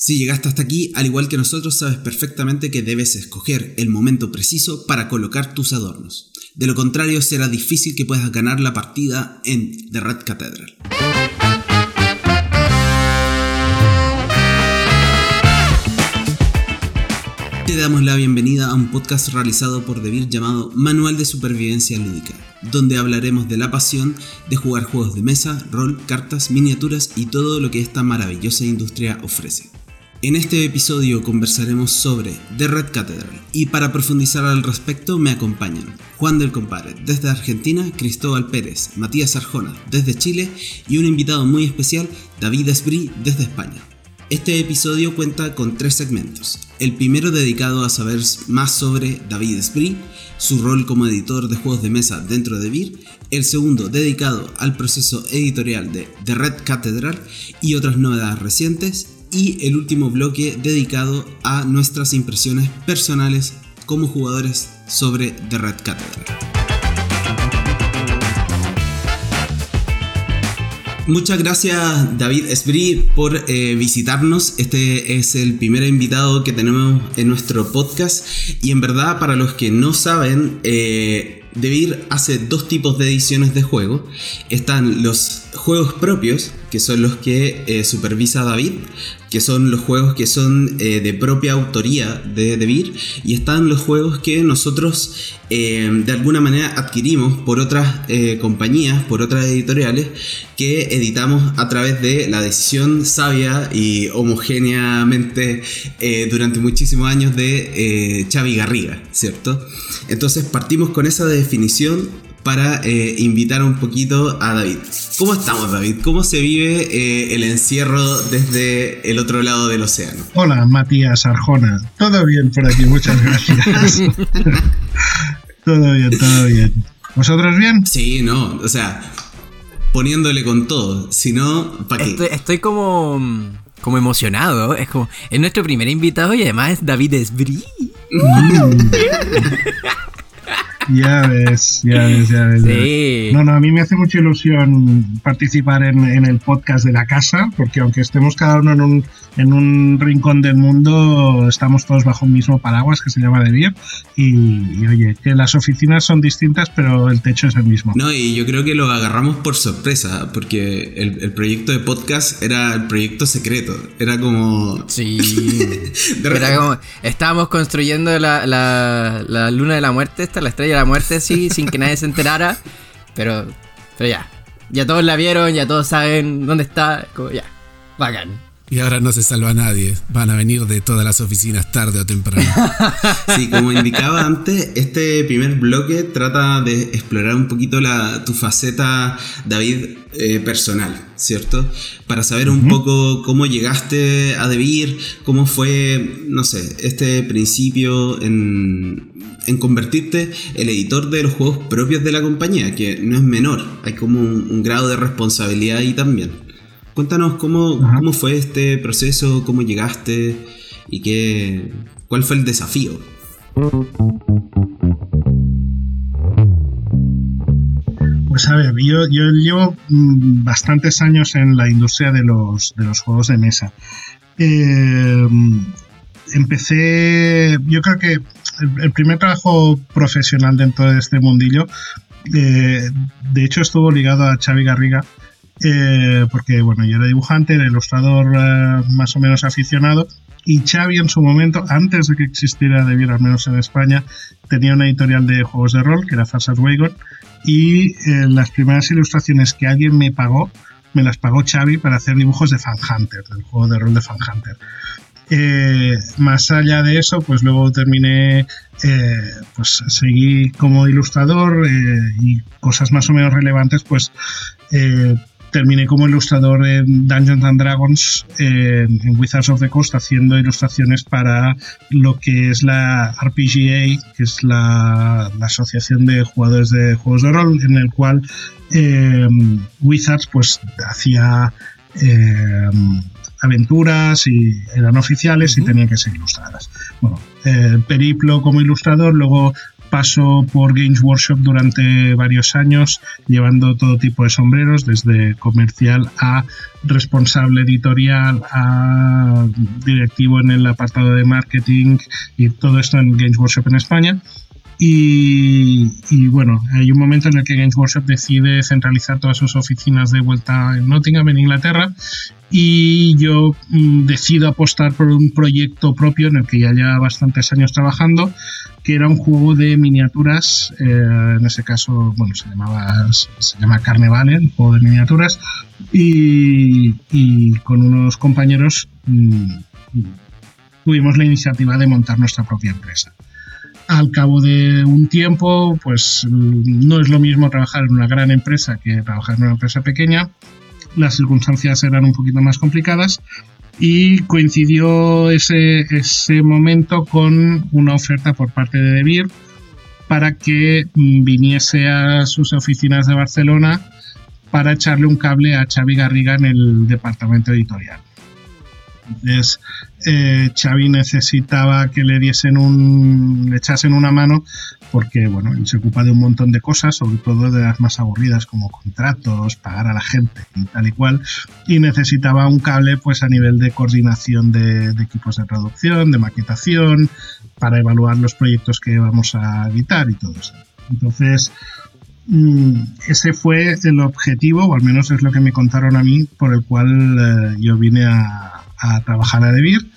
Si llegaste hasta aquí, al igual que nosotros, sabes perfectamente que debes escoger el momento preciso para colocar tus adornos. De lo contrario, será difícil que puedas ganar la partida en The Red Cathedral. Te damos la bienvenida a un podcast realizado por Devir llamado Manual de Supervivencia Lúdica, donde hablaremos de la pasión de jugar juegos de mesa, rol, cartas, miniaturas y todo lo que esta maravillosa industria ofrece. En este episodio conversaremos sobre The Red Cathedral y para profundizar al respecto me acompañan Juan del Compare desde Argentina, Cristóbal Pérez, Matías Arjona desde Chile y un invitado muy especial, David Esbrí desde España. Este episodio cuenta con tres segmentos. El primero dedicado a saber más sobre David Esbrí, su rol como editor de juegos de mesa dentro de VIR, el segundo dedicado al proceso editorial de The Red Cathedral y otras novedades recientes, y el último bloque dedicado a nuestras impresiones personales como jugadores sobre The Red Cathedral. Muchas gracias David Esbrí por eh, visitarnos. Este es el primer invitado que tenemos en nuestro podcast y en verdad para los que no saben, eh, Devir hace dos tipos de ediciones de juego. Están los juegos propios, que son los que eh, supervisa David, que son los juegos que son eh, de propia autoría de Devir, y están los juegos que nosotros eh, de alguna manera adquirimos por otras compañías, por otras editoriales, que editamos a través de la decisión sabia y homogéneamente durante muchísimos años de Xavi Garriga, ¿cierto? Entonces partimos con esa definición para eh, invitar un poquito a David. ¿Cómo estamos, David? ¿Cómo se vive eh, el encierro desde el otro lado del océano? Hola, Matías Arjona. Todo bien por aquí, muchas gracias. todo bien, todo bien. ¿Vosotros bien? Sí, no, o sea, poniéndole con todo. Si no, ¿para qué? Estoy, como, como emocionado. Es como, es nuestro primer invitado y además es David Esbrí. Mm. Ya ves, ya ves, ya ves. Sí. No, no, a mí me hace mucha ilusión participar en, el podcast de la casa, porque aunque estemos cada uno en un, en un rincón del mundo, estamos todos bajo un mismo paraguas que se llama De Bien. Y, oye, que las oficinas son distintas, pero el techo es el mismo. No, y yo creo que lo agarramos por sorpresa, porque el, proyecto de podcast era el proyecto secreto. Era como. Sí. era como. Estábamos construyendo la, la, la luna de la muerte, esta, la estrella la muerte, sí, sin que nadie se enterara. Pero, pero ya. Ya todos la vieron, ya todos saben dónde está. Como ya. Bacán. Y ahora no se salva a nadie. Van a venir de todas las oficinas tarde o temprano. Sí, como indicaba antes, este primer bloque trata de explorar un poquito la, tu faceta, David, eh, personal, ¿cierto? Para saber un poco cómo llegaste a Debir, cómo fue, no sé, este principio en, en convertirte el editor de los juegos propios de la compañía, que no es menor. Hay como un grado de responsabilidad ahí también. Cuéntanos cómo, cómo fue este proceso, cómo llegaste y qué, cuál fue el desafío. Pues a ver, yo, llevo mm, bastantes años en la industria de los, de los juegos de mesa. Eh, empecé, yo creo que el, primer trabajo profesional dentro de este mundillo, eh, de hecho estuvo ligado a Xavi Garriga, eh, porque bueno, yo era dibujante, era ilustrador eh, más o menos aficionado, y Xavi en su momento, antes de que existiera Debier, al menos en España, tenía una editorial de juegos de rol, que era Farsas Wagon, y eh, las primeras ilustraciones que alguien me pagó, me las pagó Xavi para hacer dibujos de Fan Hunter, del juego de rol de Fan Hunter. más allá de eso, pues luego terminé, pues seguí como ilustrador y cosas más o menos relevantes, pues terminé como ilustrador en Dungeons and Dragons en, Wizards of the Coast haciendo ilustraciones para lo que es la RPGA, que es la, asociación de jugadores de juegos de rol, en el cual eh, Wizards pues hacía eh, aventuras y eran oficiales y tenían que ser ilustradas. Bueno, periplo como ilustrador, luego Pasó por Games Workshop durante varios años, llevando todo tipo de sombreros, desde comercial a responsable editorial, a directivo en el apartado de marketing y todo esto en Games Workshop en España. Y, bueno, hay un momento en el que Games Workshop decide centralizar todas sus oficinas de vuelta en Nottingham, en Inglaterra, y yo mm, decido apostar por un proyecto propio en el que ya lleva bastantes años trabajando, que era un juego de miniaturas, eh, en ese caso, bueno, se llamaba se llama Carnevale, un juego de miniaturas, y, con unos compañeros mm, tuvimos la iniciativa de montar nuestra propia empresa al cabo de un tiempo, pues no es lo mismo trabajar en una gran empresa que trabajar en una empresa pequeña. Las circunstancias eran un poquito más complicadas y coincidió ese, ese momento con una oferta por parte de Debir para que viniese a sus oficinas de Barcelona para echarle un cable a Xavi Garriga en el departamento editorial. Entonces, eh, Xavi necesitaba que le diesen un, le echasen una mano porque, bueno, él se ocupa de un montón de cosas, sobre todo de las más aburridas como contratos, pagar a la gente y tal y cual, y necesitaba un cable, pues, a nivel de coordinación de, equipos de traducción, de maquetación, para evaluar los proyectos que vamos a editar y todo eso. Entonces, mm, ese fue el objetivo, o al menos es lo que me contaron a mí, por el cual eh, yo vine a, a trabajar a Debir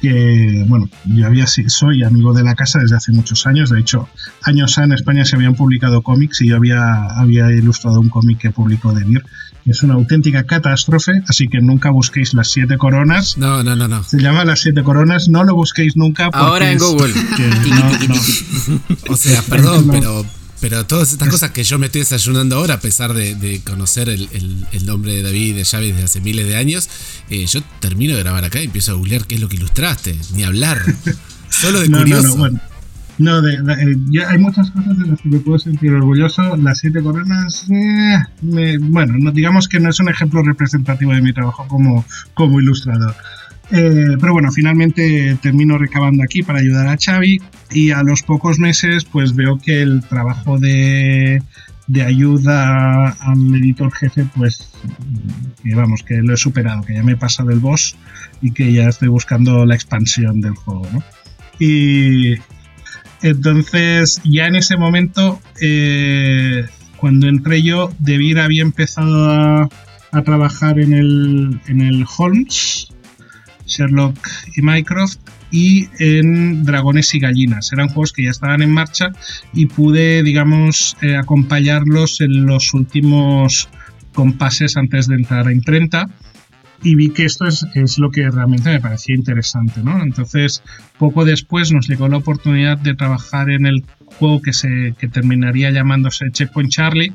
que bueno, yo había soy amigo de la casa desde hace muchos años. De hecho, años en España se habían publicado cómics y yo había, había ilustrado un cómic que publicó Debir. Es una auténtica catástrofe, así que nunca busquéis las siete coronas. No, no, no, no. Se llama las siete coronas, no lo busquéis nunca. Ahora en Google. o sea, perdón, pero pero todas estas cosas que yo me estoy desayunando ahora, a pesar de, conocer el, nombre de David de Chávez desde hace miles de años, eh, yo termino de grabar acá y empiezo a googlear qué es lo que ilustraste, ni hablar. Solo de curioso. No, bueno. No, de, eh, hay muchas cosas de las que me puedo sentir orgulloso. Las siete coronas, eh, bueno, no, digamos que no es un ejemplo representativo de mi trabajo como, como ilustrador. Eh, pero bueno, finalmente termino recabando aquí para ayudar a Xavi y a los pocos meses pues veo que el trabajo de, de ayuda al editor jefe pues que vamos, que lo he superado, que ya me he pasado el boss y que ya estoy buscando la expansión del juego. Y entonces ya en ese momento eh, cuando entré yo, Debir había empezado a, a trabajar en el, en el Holmes Sherlock y Mycroft y en Dragones y Gallinas. Eran juegos que ya estaban en marcha y pude, digamos, eh, acompañarlos en los últimos compases antes de entrar a imprenta y vi que esto es, lo que realmente me parecía interesante, ¿no? Entonces, poco después nos llegó la oportunidad de trabajar en el juego que, se, que terminaría llamándose Checkpoint Charlie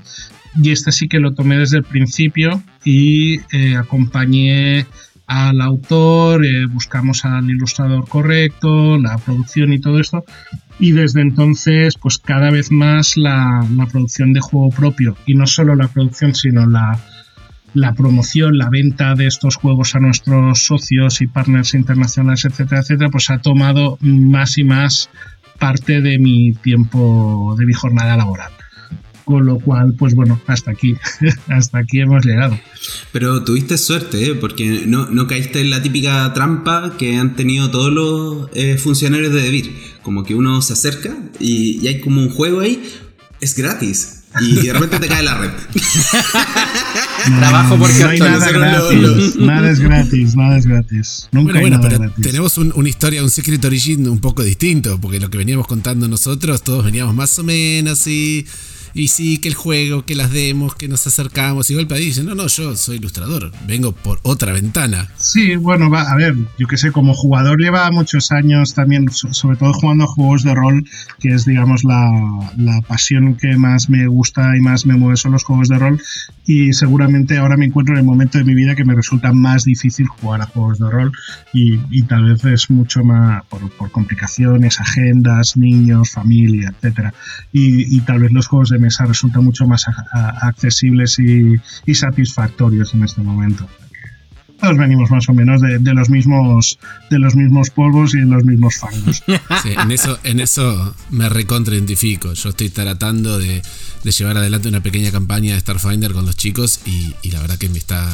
y este sí que lo tomé desde el principio y eh, acompañé al autor, eh, buscamos al ilustrador correcto, la producción y todo esto. Y desde entonces, pues cada vez más la, producción de juego propio, y no solo la producción, sino la, la promoción, la venta de estos juegos a nuestros socios y partners internacionales, etcétera, etcétera, pues ha tomado más y más parte de mi tiempo, de mi jornada laboral. Con lo cual, pues bueno, hasta aquí, hasta aquí hemos llegado. Pero tuviste suerte, ¿eh? porque no, no, caíste en la típica trampa que han tenido todos los eh, funcionarios de Debir. Como que uno se acerca y, hay como un juego ahí, es gratis. Y de repente te cae la red. Trabajo porque no hay nada gratis. Nada es gratis, nada es gratis. Nunca bueno, bueno, pero tenemos una historia, un Secret Origin un poco distinto, porque lo que veníamos contando nosotros, todos veníamos más o menos y y sí, que el juego, que las demos, que nos acercamos. Y golpe dice, no, no, yo soy ilustrador, vengo por otra ventana. Sí, bueno, va, a ver, yo que sé, como jugador lleva muchos años también, sobre todo jugando a juegos de rol, que es, digamos, la, la pasión que más me gusta y más me mueve son los juegos de rol. Y seguramente ahora me encuentro en el momento de mi vida que me resulta más difícil jugar a juegos de rol y, y tal vez es mucho más por, complicaciones, agendas, niños, familia, etcétera. Y, y tal vez los juegos de mesa resultan mucho más accesibles y, satisfactorios en este momento. Todos venimos más o menos de, los mismos de los mismos polvos y de los mismos fangos. Sí, en eso, en eso me recontraidentifico. Yo estoy tratando de, llevar adelante una pequeña campaña de Starfinder con los chicos y, y la verdad que me está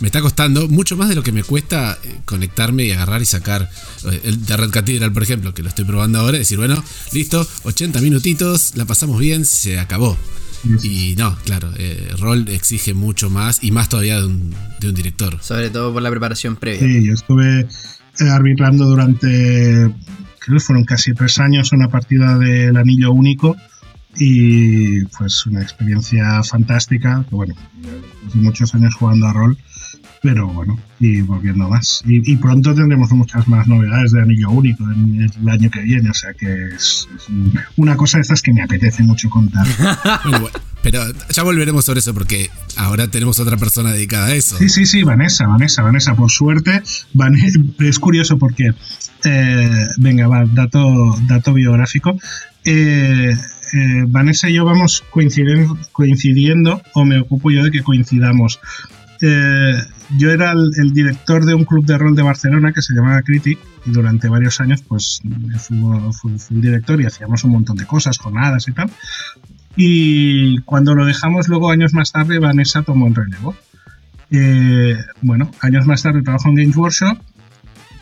me está costando mucho más de lo que me cuesta eh, conectarme y agarrar y sacar eh, el de Red Cathedral, por ejemplo, que lo estoy probando ahora, decir, bueno, listo, 80 minutitos, la pasamos bien, se acabó. Y no, claro, eh, rol exige mucho más y más todavía de un, de un, director. Sobre todo por la preparación previa. Sí, yo estuve arbitrando durante, creo que fueron casi tres años, una partida del anillo único y pues una experiencia fantástica, bueno, muchos años jugando a rol pero bueno, y volviendo más. Y, pronto tendremos muchas más novedades de Anillo Único en el año que viene, o sea que es, una cosa de estas que me apetece mucho contar. pero ya volveremos sobre eso porque ahora tenemos otra persona dedicada a eso. Sí, sí, sí, Vanessa, Vanessa, Vanessa, por suerte, es curioso porque, eh, venga, va, dato, dato biográfico. Eh, eh, Vanessa y yo vamos coincidiendo, coincidiendo, o me ocupo yo de que coincidamos. Eh, yo era el, director de un club de rol de Barcelona que se llamaba Critic y durante varios años pues fui, el director y hacíamos un montón de cosas, jornadas y tal. Y cuando lo dejamos luego años más tarde Vanessa tomó el relevo. Eh, bueno, años más tarde trabajo en Games Workshop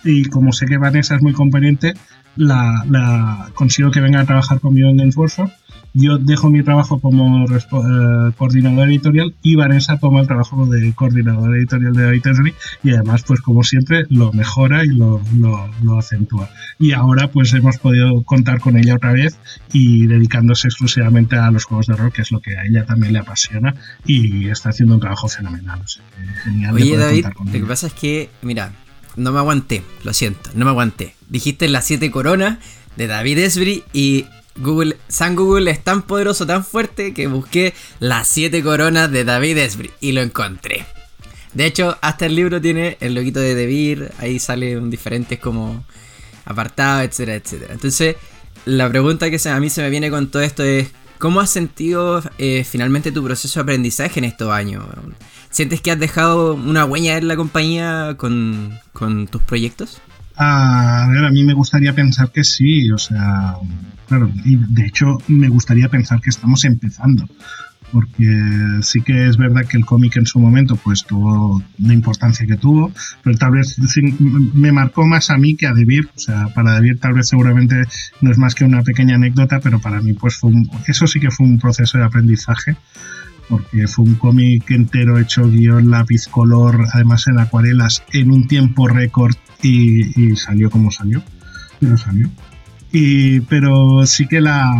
y como sé que Vanessa es muy conveniente, la, la consigo que venga a trabajar conmigo en Games Workshop yo dejo mi trabajo como eh, coordinador editorial y Vanessa toma el trabajo de coordinador editorial de Editorial y además pues como siempre lo mejora y lo, lo, acentúa. Y ahora pues hemos podido contar con ella otra vez y dedicándose exclusivamente a los juegos de rol, que es lo que a ella también le apasiona y está haciendo un trabajo fenomenal. genial. Oye David, lo que pasa es que, mira, no me aguanté, lo siento, no me aguanté. Dijiste las siete coronas de David Esbri y Google, San Google es tan poderoso, tan fuerte, que busqué las siete coronas de David Esbri y lo encontré. De hecho, hasta el libro tiene el loguito de Debir, ahí salen diferentes como apartados, etcétera, etcétera. Entonces, la pregunta que a mí se me viene con todo esto es, ¿cómo has sentido eh, finalmente tu proceso de aprendizaje en estos años? ¿Sientes que has dejado una huella en la compañía con, con tus proyectos? A ver, a mí me gustaría pensar que sí, o sea, claro, y de hecho me gustaría pensar que estamos empezando, porque sí que es verdad que el cómic en su momento pues tuvo la importancia que tuvo, pero tal vez me marcó más a mí que a Debir, o sea, para Debir tal vez seguramente no es más que una pequeña anécdota, pero para mí pues fue eso sí que fue un proceso de aprendizaje porque fue un cómic entero hecho guion, lápiz, color, además en acuarelas, en un tiempo récord y, salió como salió, pero salió. Y, pero sí que la,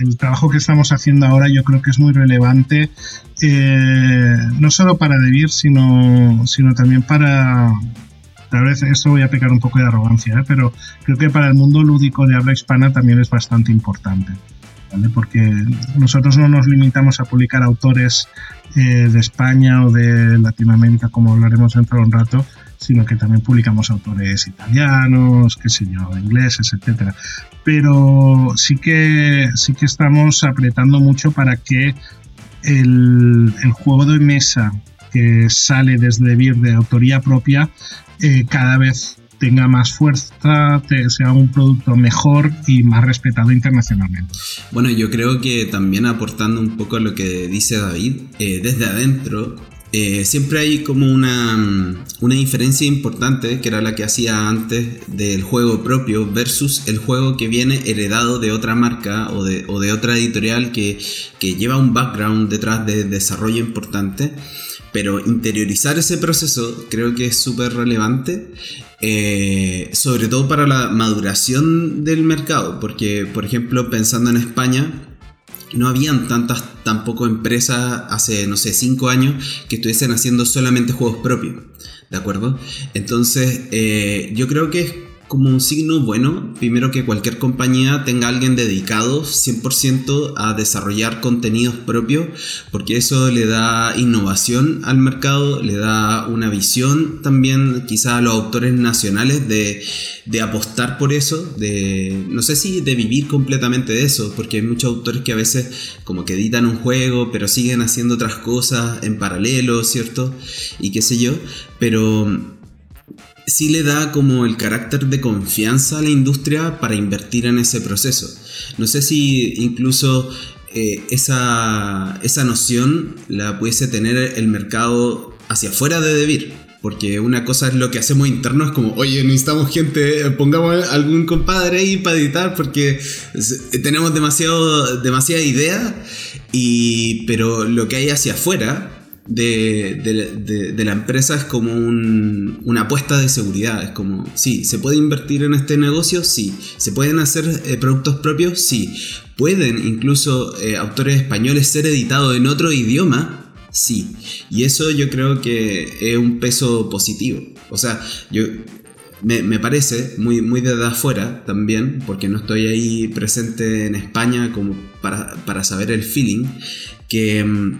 el trabajo que estamos haciendo ahora yo creo que es muy relevante, eh, no solo para Debir, sino, sino también para, tal vez esto voy a pecar un poco de arrogancia, ¿eh? pero creo que para el mundo lúdico de habla hispana también es bastante importante. ¿Vale? Porque nosotros no nos limitamos a publicar autores eh, de España o de Latinoamérica, como hablaremos dentro de un rato, sino que también publicamos autores italianos, qué sé yo, ingleses, etcétera. Pero sí que, sí que estamos apretando mucho para que el, juego de mesa que sale desde BIR de autoría propia eh, cada vez tenga más fuerza, sea un producto mejor y más respetado internacionalmente. Bueno, yo creo que también aportando un poco a lo que dice David, eh, desde adentro eh, siempre hay como una, mm, una, diferencia importante, que era la que hacía antes del juego propio versus el juego que viene heredado de otra marca o de, o de otra editorial que, que, lleva un background detrás de desarrollo importante. Pero interiorizar ese proceso creo que es súper relevante, eh, sobre todo para la maduración del mercado, porque por ejemplo pensando en España, no habían tantas tampoco empresas hace, no sé, cinco años que estuviesen haciendo solamente juegos propios, ¿de acuerdo? Entonces, eh, yo creo que como un signo bueno, primero que cualquier compañía tenga alguien dedicado 100% a desarrollar contenidos propios, porque eso le da innovación al mercado, le da una visión también quizá a los autores nacionales de, de apostar por eso, de no sé si de vivir completamente de eso, porque hay muchos autores que a veces como que editan un juego, pero siguen haciendo otras cosas en paralelo, ¿cierto? Y qué sé yo, pero sí le da como el carácter de confianza a la industria para invertir en ese proceso. No sé si incluso eh, esa, esa noción la pudiese tener el mercado hacia afuera de Debir. Porque una cosa es lo que hacemos interno, es como, oye, necesitamos gente, pongamos algún compadre ahí para editar porque tenemos demasiado, demasiada idea. Y, pero lo que hay hacia afuera, de, la empresa es como una apuesta de seguridad. Es como, sí, ¿se puede invertir en este negocio? Sí. ¿Se pueden hacer eh, productos propios? Sí. ¿Pueden incluso eh, autores españoles ser editados en otro idioma? Sí. Y eso yo creo que es un peso positivo. O sea, yo me, parece muy, muy desde afuera también, porque no estoy ahí presente en España como para, para saber el feeling, que mm,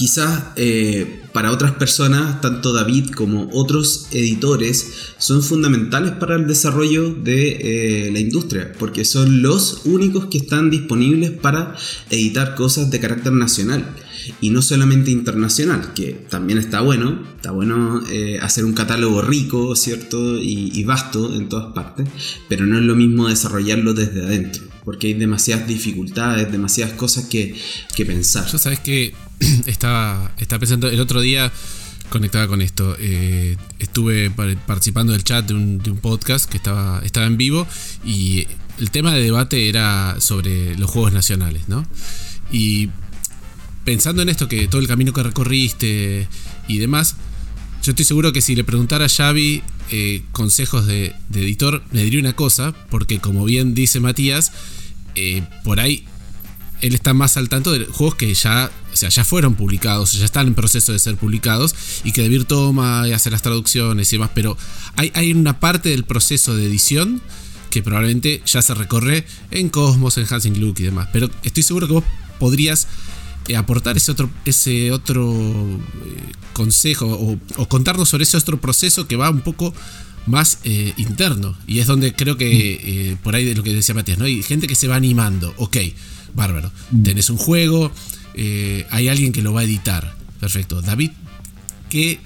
quizás eh, para otras personas, tanto David como otros editores, son fundamentales para el desarrollo de eh, la industria, porque son los únicos que están disponibles para editar cosas de carácter nacional y no solamente internacional, que también está bueno, está bueno eh, hacer un catálogo rico, ¿cierto? Y, vasto en todas partes, pero no es lo mismo desarrollarlo desde adentro, porque hay demasiadas dificultades, demasiadas cosas que, que pensar. Yo sabes que estaba, pensando, el otro día conectada con esto. Eh, estuve participando del chat de un, podcast que estaba, estaba en vivo y el tema de debate era sobre los juegos nacionales, ¿no? Y pensando en esto, que todo el camino que recorriste y demás, yo estoy seguro que si le preguntara a Xavi eh, consejos de, editor, me diría una cosa, porque como bien dice Matías, eh, por ahí él está más al tanto de juegos que ya, o sea, ya fueron publicados, ya están en proceso de ser publicados y que Debir toma y hace las traducciones y demás, pero hay, hay una parte del proceso de edición que probablemente ya se recorre en Cosmos, en Hansing Look y demás, pero estoy seguro que vos podrías eh, aportar ese otro, ese otro eh, consejo o, contarnos sobre ese otro proceso que va un poco más eh, interno y es donde creo que por ahí de lo que decía Matías, ¿no? Hay gente que se va animando, ok Bárbaro. Mm. Tenés un juego, eh, hay alguien que lo va a editar. Perfecto. David, ¿qué,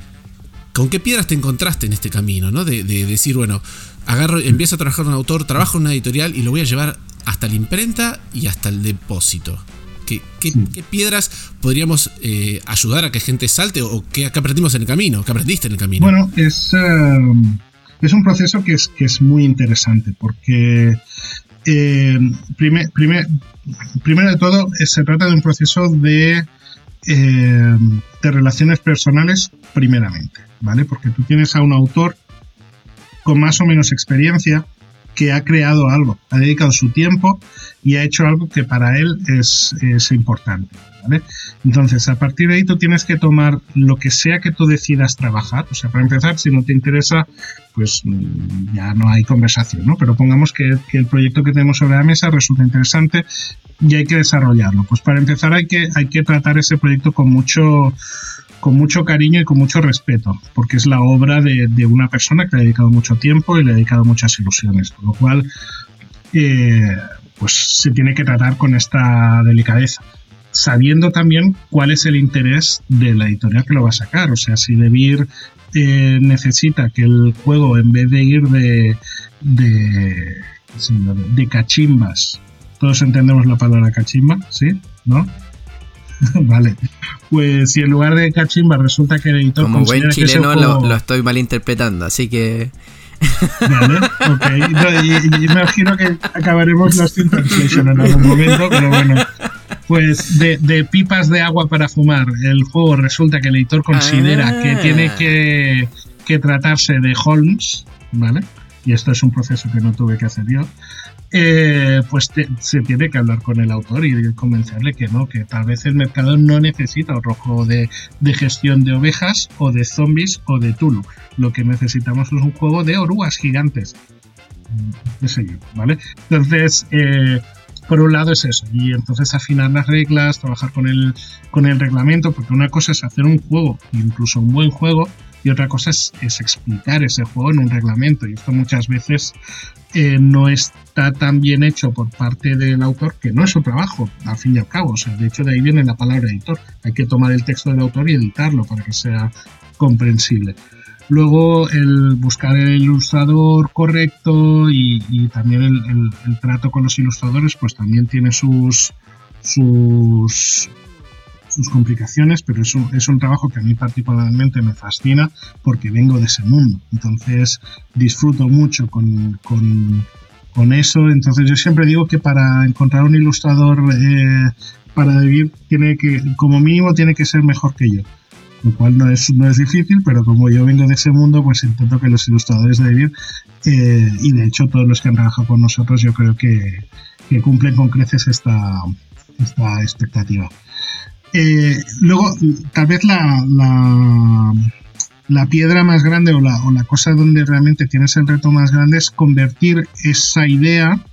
¿con qué piedras te encontraste en este camino? ¿no? De, decir, bueno, agarro, empiezo a trabajar un autor, trabajo en una editorial y lo voy a llevar hasta la imprenta y hasta el depósito. ¿Qué, qué, piedras podríamos eh, ayudar a que gente salte o qué, aprendimos en el camino? ¿Qué aprendiste en el camino? Bueno, es, eh, es un proceso que es, que es muy interesante porque eh, primero de todo, eh, se trata de un proceso de, eh, de relaciones personales primeramente, ¿vale? Porque tú tienes a un autor con más o menos experiencia que ha creado algo, ha dedicado su tiempo y ha hecho algo que para él es, es importante. Entonces, a partir de ahí tú tienes que tomar lo que sea que tú decidas trabajar. O sea, para empezar, si no te interesa, pues mm, ya no hay conversación, ¿no? Pero pongamos que, el proyecto que tenemos sobre la mesa resulta interesante y hay que desarrollarlo. Pues para empezar hay que, hay que tratar ese proyecto con mucho con mucho cariño y con mucho respeto, porque es la obra de, una persona que le ha dedicado mucho tiempo y le ha dedicado muchas ilusiones, con lo cual eh, pues se tiene que tratar con esta delicadeza sabiendo también cuál es el interés de la editorial que lo va a sacar. O sea, si Debir eh, necesita que el juego, en vez de ir de, de, de cachimbas, todos entendemos la palabra cachimba, ¿sí? ¿No? vale. Pues si en lugar de cachimba resulta que el editor. Como buen chileno lo, estoy malinterpretando, así que. Vale, ok. y, imagino que acabaremos los Translation en algún momento, pero bueno. Pues de, pipas de agua para fumar, el juego resulta que el editor considera que ah. tiene que, que tratarse de Holmes, ¿vale? Y esto es un proceso que no tuve que hacer yo. Eh, pues se tiene que hablar con el autor y convencerle que no, que tal vez el mercado no necesita otro juego de, de, gestión de ovejas o de zombies o de Tulu. Lo que necesitamos es un juego de orugas gigantes. qué sé yo, ¿vale? Entonces, eh, por un lado es eso, y entonces afinar las reglas, trabajar con el, con el reglamento, porque una cosa es hacer un juego, incluso un buen juego, y otra cosa es, explicar ese juego en un reglamento, y esto muchas veces eh, no está tan bien hecho por parte del autor, que no es su trabajo, al fin y al cabo, o sea, de hecho de ahí viene la palabra editor, hay que tomar el texto del autor y editarlo para que sea comprensible. Luego el buscar el ilustrador correcto y, también el, trato con los ilustradores pues también tiene sus, sus, complicaciones, pero es un, es un trabajo que a mí particularmente me fascina porque vengo de ese mundo. Entonces disfruto mucho con, con, eso. Entonces yo siempre digo que para encontrar un ilustrador eh, para vivir tiene que, como mínimo, tiene que ser mejor que yo lo cual no es, no es difícil, pero como yo vengo de ese mundo, pues intento que los ilustradores de Vivir, eh, y de hecho todos los que han trabajado con nosotros, yo creo que, cumplen con creces esta, esta expectativa. Eh, luego, tal vez la, la, piedra más grande o la, o la cosa donde realmente tienes el reto más grande es convertir esa idea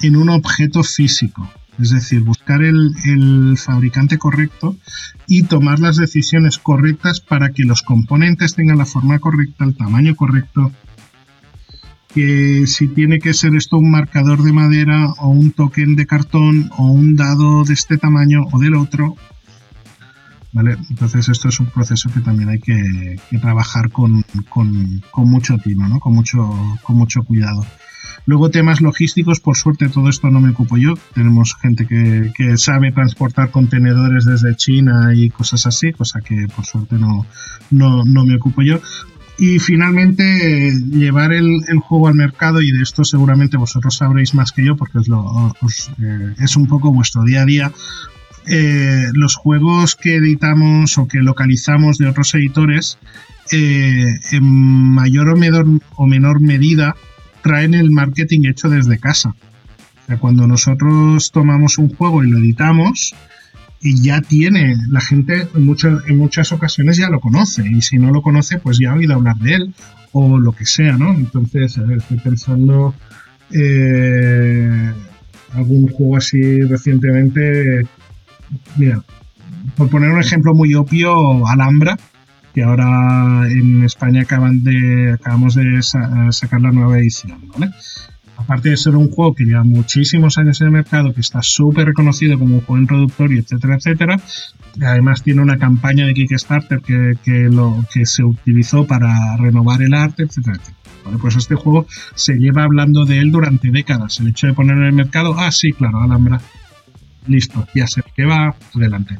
en un objeto físico. Es decir, buscar el, fabricante correcto y tomar las decisiones correctas para que los componentes tengan la forma correcta, el tamaño correcto. Que si tiene que ser esto un marcador de madera o un token de cartón o un dado de este tamaño o del otro. ¿Vale? Entonces esto es un proceso que también hay que, trabajar con, mucho tino, ¿no? con, mucho, con mucho cuidado. Luego temas logísticos, por suerte todo esto no me ocupo yo. Tenemos gente que, sabe transportar contenedores desde China y cosas así, cosa que por suerte no, no, me ocupo yo. Y finalmente llevar el, juego al mercado, y de esto seguramente vosotros sabréis más que yo porque es, lo, eh, es un poco vuestro día a día. Eh, los juegos que editamos o que localizamos de otros editores, eh, en mayor o menor, o menor medida, traen el marketing hecho desde casa. O sea, cuando nosotros tomamos un juego y lo editamos, y ya tiene, la gente en muchas, en muchas ocasiones ya lo conoce, y si no lo conoce, pues ya ha oído hablar de él, o lo que sea, ¿no? Entonces, estoy pensando eh, algún juego así recientemente, mira, por poner un ejemplo muy obvio, Alhambra, que ahora en España acaban de, acabamos de sacar la nueva edición, ¿vale? Aparte de ser un juego que lleva muchísimos años en el mercado, que está súper reconocido como un juego introductorio, etcétera, etcétera, además tiene una campaña de Kickstarter que, que, lo, que se utilizó para renovar el arte, etcétera, etcétera. Pues este juego se lleva hablando de él durante décadas. El hecho de ponerlo en el mercado, ah, sí, claro, Alhambra, listo, ya sé que va, adelante.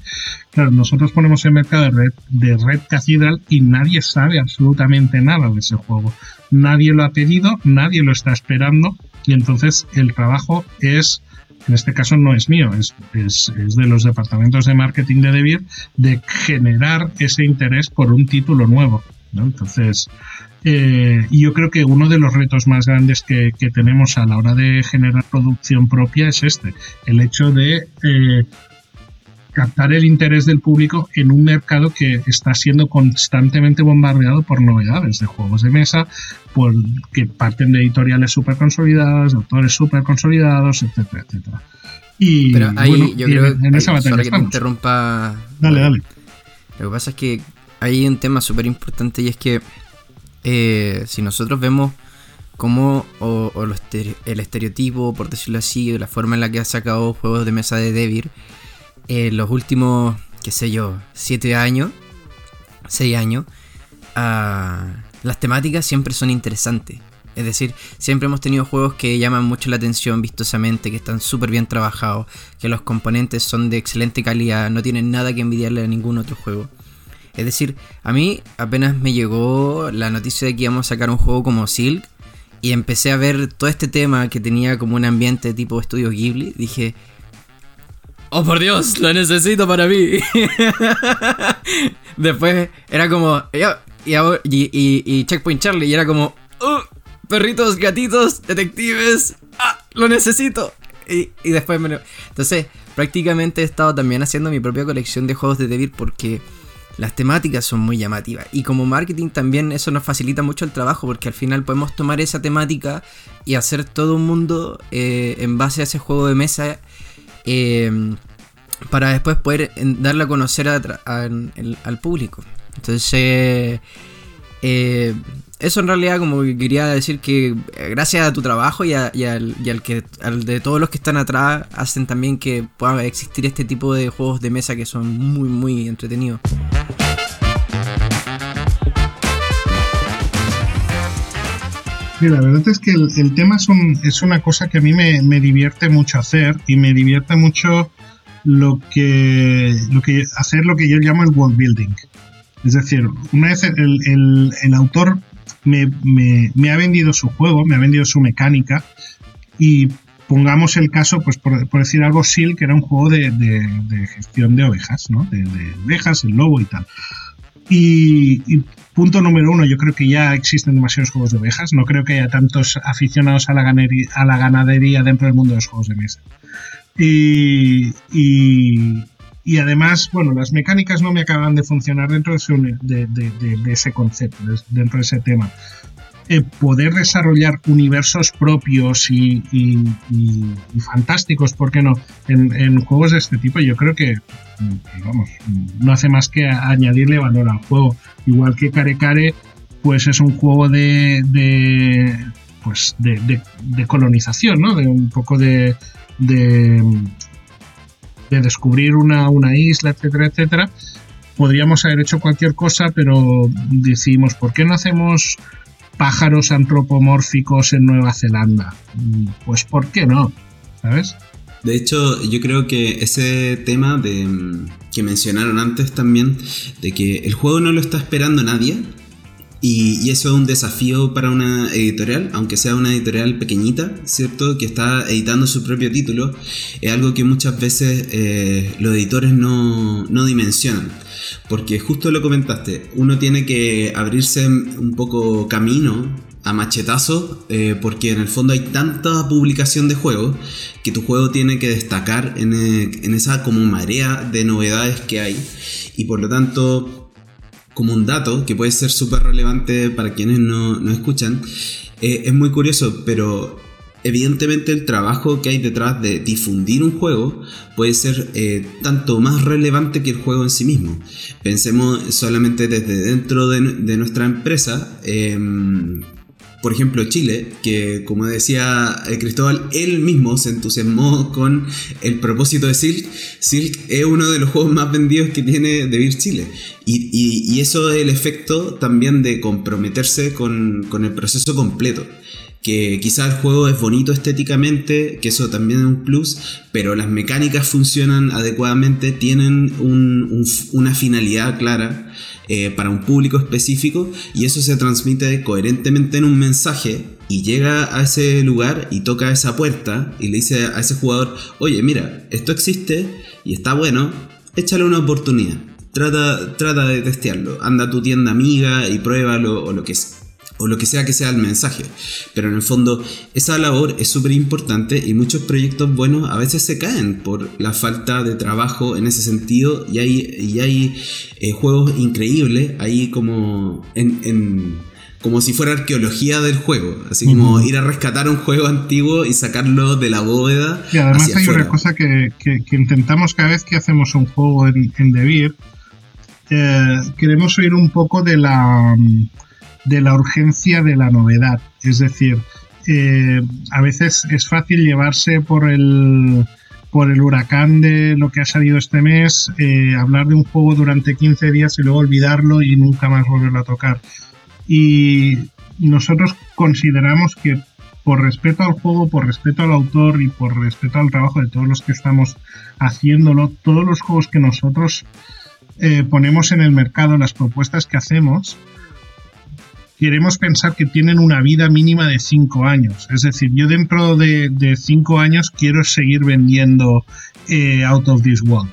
Claro, nosotros ponemos el mercado de Red, de Red Cathedral y nadie sabe absolutamente nada de ese juego. Nadie lo ha pedido, nadie lo está esperando y entonces el trabajo es, en este caso no es mío, es, es, es de los departamentos de marketing de Devir, de generar ese interés por un título nuevo. ¿no? Entonces, eh, y yo creo que uno de los retos más grandes que, tenemos a la hora de generar producción propia es este, el hecho de eh, captar el interés del público en un mercado que está siendo constantemente bombardeado por novedades de juegos de mesa, por, que parten de editoriales súper consolidadas, de autores súper consolidados, etcétera, etcétera. Y Pero ahí yo creo en, esa batalla que te interrumpa. Dale, dale. Lo que pasa es que hay un tema súper importante y es que eh, si nosotros vemos cómo o, el estereotipo, por decirlo así, la forma en la que ha sacado juegos de mesa de Devir, en los últimos, qué sé yo, 7 años, 6 años, ah, las temáticas siempre son interesantes. Es decir, siempre hemos tenido juegos que llaman mucho la atención vistosamente, que están súper bien trabajados, que los componentes son de excelente calidad, no tienen nada que envidiarle a ningún otro juego. Es decir, a mí apenas me llegó la noticia de que íbamos a sacar un juego como Silk y empecé a ver todo este tema que tenía como un ambiente tipo estudio Ghibli, dije, oh por Dios, lo necesito para mí. Después era como, y, y, Checkpoint Charlie, y era como, oh, perritos, gatitos, detectives, ah, lo necesito. Y, y después me... Entonces, prácticamente he estado también haciendo mi propia colección de juegos de Devil porque las temáticas son muy llamativas. Y como marketing también eso nos facilita mucho el trabajo porque al final podemos tomar esa temática y hacer todo un mundo eh, en base a ese juego de mesa eh, para después poder darle a conocer al público. Entonces, eh, eso en realidad como que quería decir que gracias a tu trabajo y, al, que, al de todos los que están atrás hacen también que pueda existir este tipo de juegos de mesa que son muy muy entretenidos. la verdad es que el, tema es, es, una cosa que a mí me, divierte mucho hacer y me divierte mucho lo que, lo que hacer lo que yo llamo el world building. Es decir, una vez el, el, autor me, ha vendido su juego, me ha vendido su mecánica y pongamos el caso, pues por, decir algo, Seal, que era un juego de, gestión de ovejas, ¿no? De, ovejas, el lobo y tal. Y, Punto número uno, yo creo que ya existen demasiados juegos de ovejas. No creo que haya tantos aficionados a la, ganadería, dentro del mundo de los juegos de mesa. Y, además, bueno, las mecánicas no me acaban de funcionar dentro de ese, de ese concepto, dentro de ese tema. Eh, poder desarrollar universos propios y, fantásticos, ¿por qué no? En, juegos de este tipo yo creo que, vamos, no hace más que añadirle valor al juego. Igual que Care Care, pues es un juego de, de pues de, colonización, ¿no? De un poco de, de, descubrir una, una isla, etcétera, etcétera podríamos haber hecho cualquier cosa, pero decimos, ¿por qué no hacemos pájaros antropomórficos en Nueva Zelanda. Mm, pues ¿por qué no? ¿Sabes? De hecho, yo creo que ese tema de, mm, que mencionaron antes también, de que el juego no lo está esperando nadie, y, eso es un desafío para una editorial, aunque sea una editorial pequeñita, ¿cierto? Que está editando su propio título, es algo que muchas veces eh, los editores no, no dimensionan. Porque justo lo comentaste, uno tiene que abrirse un poco camino a machetazo, eh, porque en el fondo hay tanta publicación de juegos que tu juego tiene que destacar en, eh, en esa como marea de novedades que hay. Y por lo tanto, como un dato que puede ser súper relevante para quienes no, no escuchan, eh, es muy curioso, pero evidentemente el trabajo que hay detrás de difundir un juego puede ser eh, tanto más relevante que el juego en sí mismo. Pensemos solamente desde dentro de, nuestra empresa. Em, por ejemplo, Chile, que como decía eh, Cristóbal, él mismo se entusiasmó con el propósito de Silk. Silk es uno de los juegos más vendidos que tiene de Vir Chile. Y, eso es el efecto también de comprometerse con, con el proceso completo que quizá el juego es bonito estéticamente, que eso también es un plus, pero las mecánicas funcionan adecuadamente, tienen una finalidad clara eh, para un público específico y eso se transmite coherentemente en un mensaje y llega a ese lugar y toca esa puerta y le dice a ese jugador, oye, mira, esto existe y está bueno, échale una oportunidad. Trata, trata de testearlo. Anda a tu tienda amiga y pruébalo o lo que sea o lo que sea que sea el mensaje. Pero en el fondo esa labor es súper importante y muchos proyectos buenos a veces se caen por la falta de trabajo en ese sentido y hay, y hay eh, juegos increíbles ahí como en, como si fuera arqueología del juego, así como ir a rescatar un juego antiguo y sacarlo de la bóveda. Y además hay una cosa que, intentamos cada vez que hacemos un juego en, en Devir, eh, queremos oír un poco de la de la urgencia de la novedad. Es decir, eh, a veces es fácil llevarse por el, por el huracán de lo que ha salido este mes, eh, hablar de un juego durante 15 días y luego olvidarlo y nunca más volverlo a tocar. Y nosotros consideramos que por respeto al juego, por respeto al autor y por respeto al trabajo de todos los que estamos haciéndolo, todos los juegos que nosotros eh, ponemos en el mercado, las propuestas que hacemos, queremos pensar que tienen una vida mínima de 5 años. Es decir, yo dentro de 5 años quiero seguir vendiendo eh, Out of This World.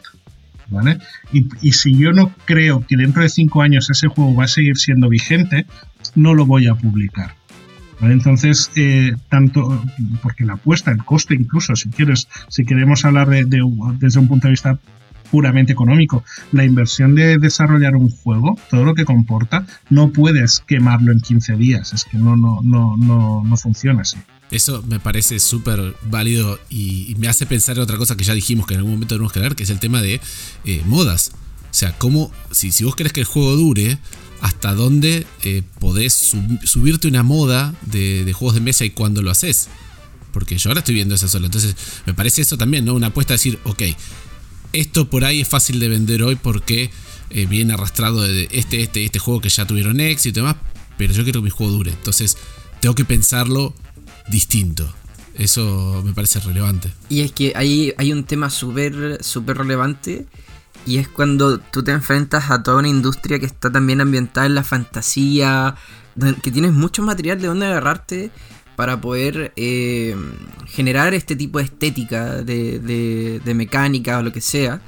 ¿Vale? Y, si yo no creo que dentro de 5 años ese juego va a seguir siendo vigente, no lo voy a publicar. Entonces, eh, tanto, porque la apuesta, el coste incluso, si quieres, si queremos hablar de, desde un punto de vista puramente económico. La inversión de desarrollar un juego, todo lo que comporta, no puedes quemarlo en 15 días. Es que no, no, no, no, no funciona así. Eso me parece súper válido y, me hace pensar en otra cosa que ya dijimos que en algún momento tenemos que hablar, que es el tema de eh, modas. O sea, cómo, si, si vos querés que el juego dure, hasta dónde eh, podés subirte una moda de, juegos de mesa y cuándo lo haces. Porque yo ahora estoy viendo eso solo. Entonces, me parece eso también, ¿no? Una apuesta a decir, ok, esto por ahí es fácil de vender hoy porque eh, viene arrastrado de este, este, este juego que ya tuvieron éxito y demás. Pero yo quiero que mi juego dure. Entonces, tengo que pensarlo distinto. Eso me parece relevante. Y es que ahí hay un tema súper súper relevante y es cuando tú te enfrentas a toda una industria que está también ambientada en la fantasía, que tienes mucho material de donde agarrarte para poder eh, generar este tipo de estética, de, de, mecánica o lo que sea.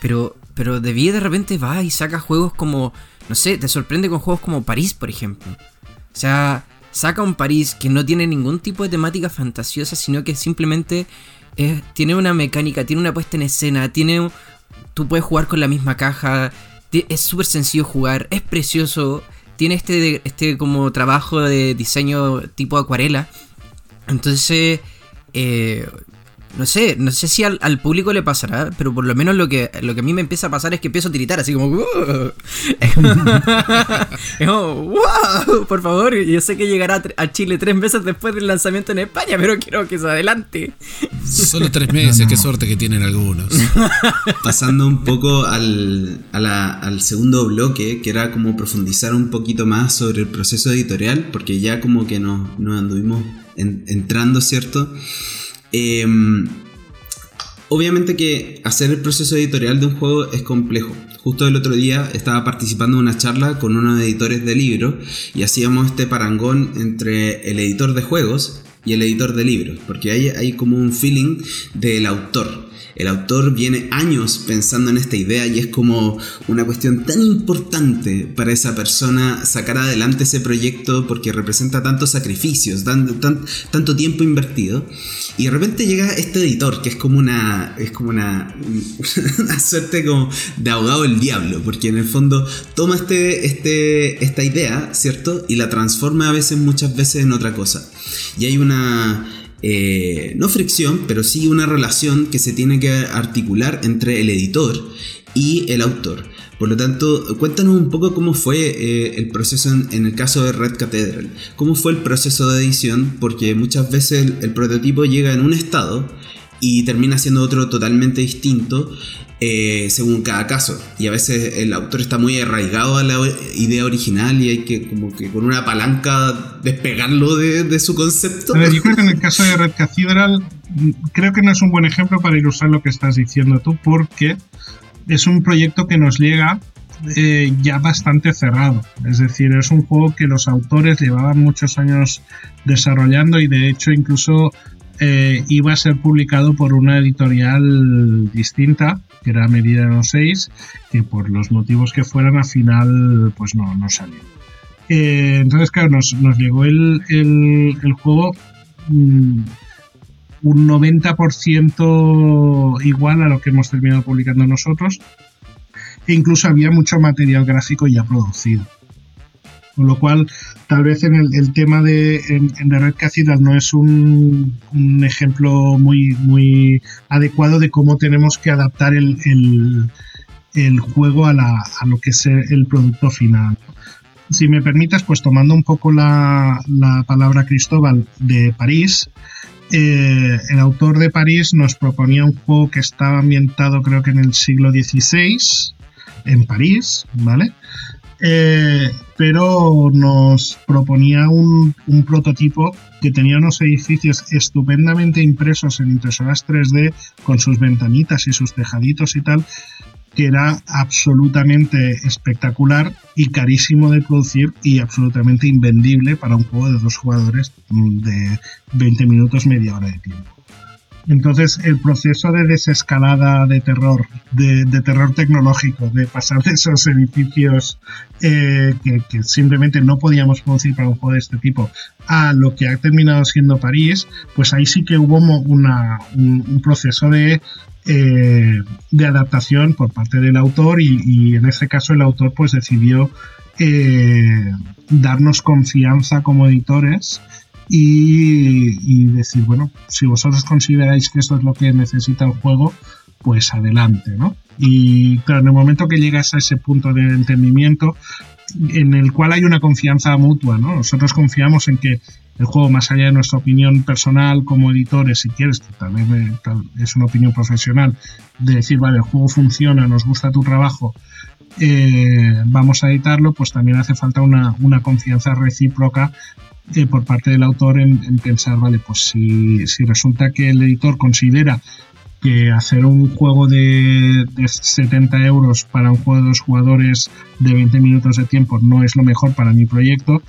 Pero, pero de de repente va y saca juegos como, no sé, te sorprende con juegos como París, por ejemplo. O sea, saca un París que no tiene ningún tipo de temática fantasiosa, sino que simplemente tiene una mecánica, tiene una puesta en escena, tiene tú puedes jugar con la misma caja, es súper sencillo jugar, es precioso, tiene este, este como trabajo de diseño tipo acuarela. Entonces, eh, no sé, no sé si al, público le pasará, pero por lo menos lo que, lo que a mí me empieza a pasar es que empiezo a tiritar así como... es como, wow, por favor, yo sé que llegará a Chile tres meses después del lanzamiento en España, pero quiero que se adelante. Solo tres meses, qué suerte que tienen algunos. Pasando un poco al, al segundo bloque, que era como profundizar un poquito más sobre el proceso editorial, porque ya como que nos, nos anduvimos entrando, ¿cierto? Em, obviamente que hacer el proceso editorial de un juego es complejo. Justo el otro día estaba participando en una charla con unos editores de libros y hacíamos este parangón entre el editor de juegos y el editor de libros, porque hay, hay como un feeling del autor. El autor viene años pensando en esta idea y es como una cuestión tan importante para esa persona sacar adelante ese proyecto porque representa tantos sacrificios, tanto tiempo invertido. Y de repente llega este editor que es como una, es como una, suerte como de abogado del diablo, porque en el fondo toma este, este, esta idea, ¿cierto? Y la transforma a veces, muchas veces en otra cosa. Y hay una eh, no fricción, pero sí una relación que se tiene que articular entre el editor y el autor. Por lo tanto, cuéntanos un poco cómo fue eh, el proceso en, el caso de Red Cathedral. ¿Cómo fue el proceso de edición? Porque muchas veces el prototipo llega en un estado y termina siendo otro totalmente distinto eh, según cada caso. Y a veces el autor está muy arraigado a la idea original y hay que como que con una palanca despegarlo de, su concepto. yo creo que en el caso de Red Cathedral creo que no es un buen ejemplo para ilustrar lo que estás diciendo tú porque es un proyecto que nos llega eh, ya bastante cerrado. Es decir, es un juego que los autores llevaban muchos años desarrollando y de hecho incluso eh, iba a ser publicado por una editorial distinta, que era Meridiano 6, que por los motivos que fueran al final pues no, no salió. Eh, entonces, claro, nos, llegó el, juego mm, un 90% igual a lo que hemos terminado publicando nosotros, e incluso había mucho material gráfico ya producido. Con lo cual, tal vez en el, tema de en, Red Cathedral no es un, ejemplo muy, muy adecuado de cómo tenemos que adaptar el, juego a, lo que es el producto final. Si me permitas, pues tomando un poco la, palabra Cristóbal de París, eh, el autor de París nos proponía un juego que estaba ambientado creo que en el siglo XVI, en París, ¿vale? Eh, pero nos proponía un, prototipo que tenía unos edificios estupendamente impresos en impresoras 3D con sus ventanitas y sus tejaditos y tal, que era absolutamente espectacular y carísimo de producir y absolutamente invendible para un juego de dos jugadores de 20 minutos, media hora de tiempo. Entonces, el proceso de desescalada de terror, de, terror tecnológico, de pasar de esos edificios eh, que, simplemente no podíamos producir para un juego de este tipo, a lo que ha terminado siendo París, pues ahí sí que hubo un, proceso de, eh, de adaptación por parte del autor y, en este caso el autor pues decidió eh, darnos confianza como editores y, decir, bueno, si vosotros consideráis que esto es lo que necesita el juego, pues adelante, ¿no? Y claro, en el momento que llegas a ese punto de entendimiento, en el cual hay una confianza mutua, ¿no? Nosotros confiamos en que el juego, más allá de nuestra opinión personal como editores, si quieres, que tal vez es una opinión profesional, de decir, vale, el juego funciona, nos gusta tu trabajo, eh, vamos a editarlo, pues también hace falta una, una confianza recíproca eh, por parte del autor en, pensar, vale, pues si, si, resulta que el editor considera que hacer un juego de, 70 euros para un juego de dos jugadores de 20 minutos de tiempo no es lo mejor para mi proyecto,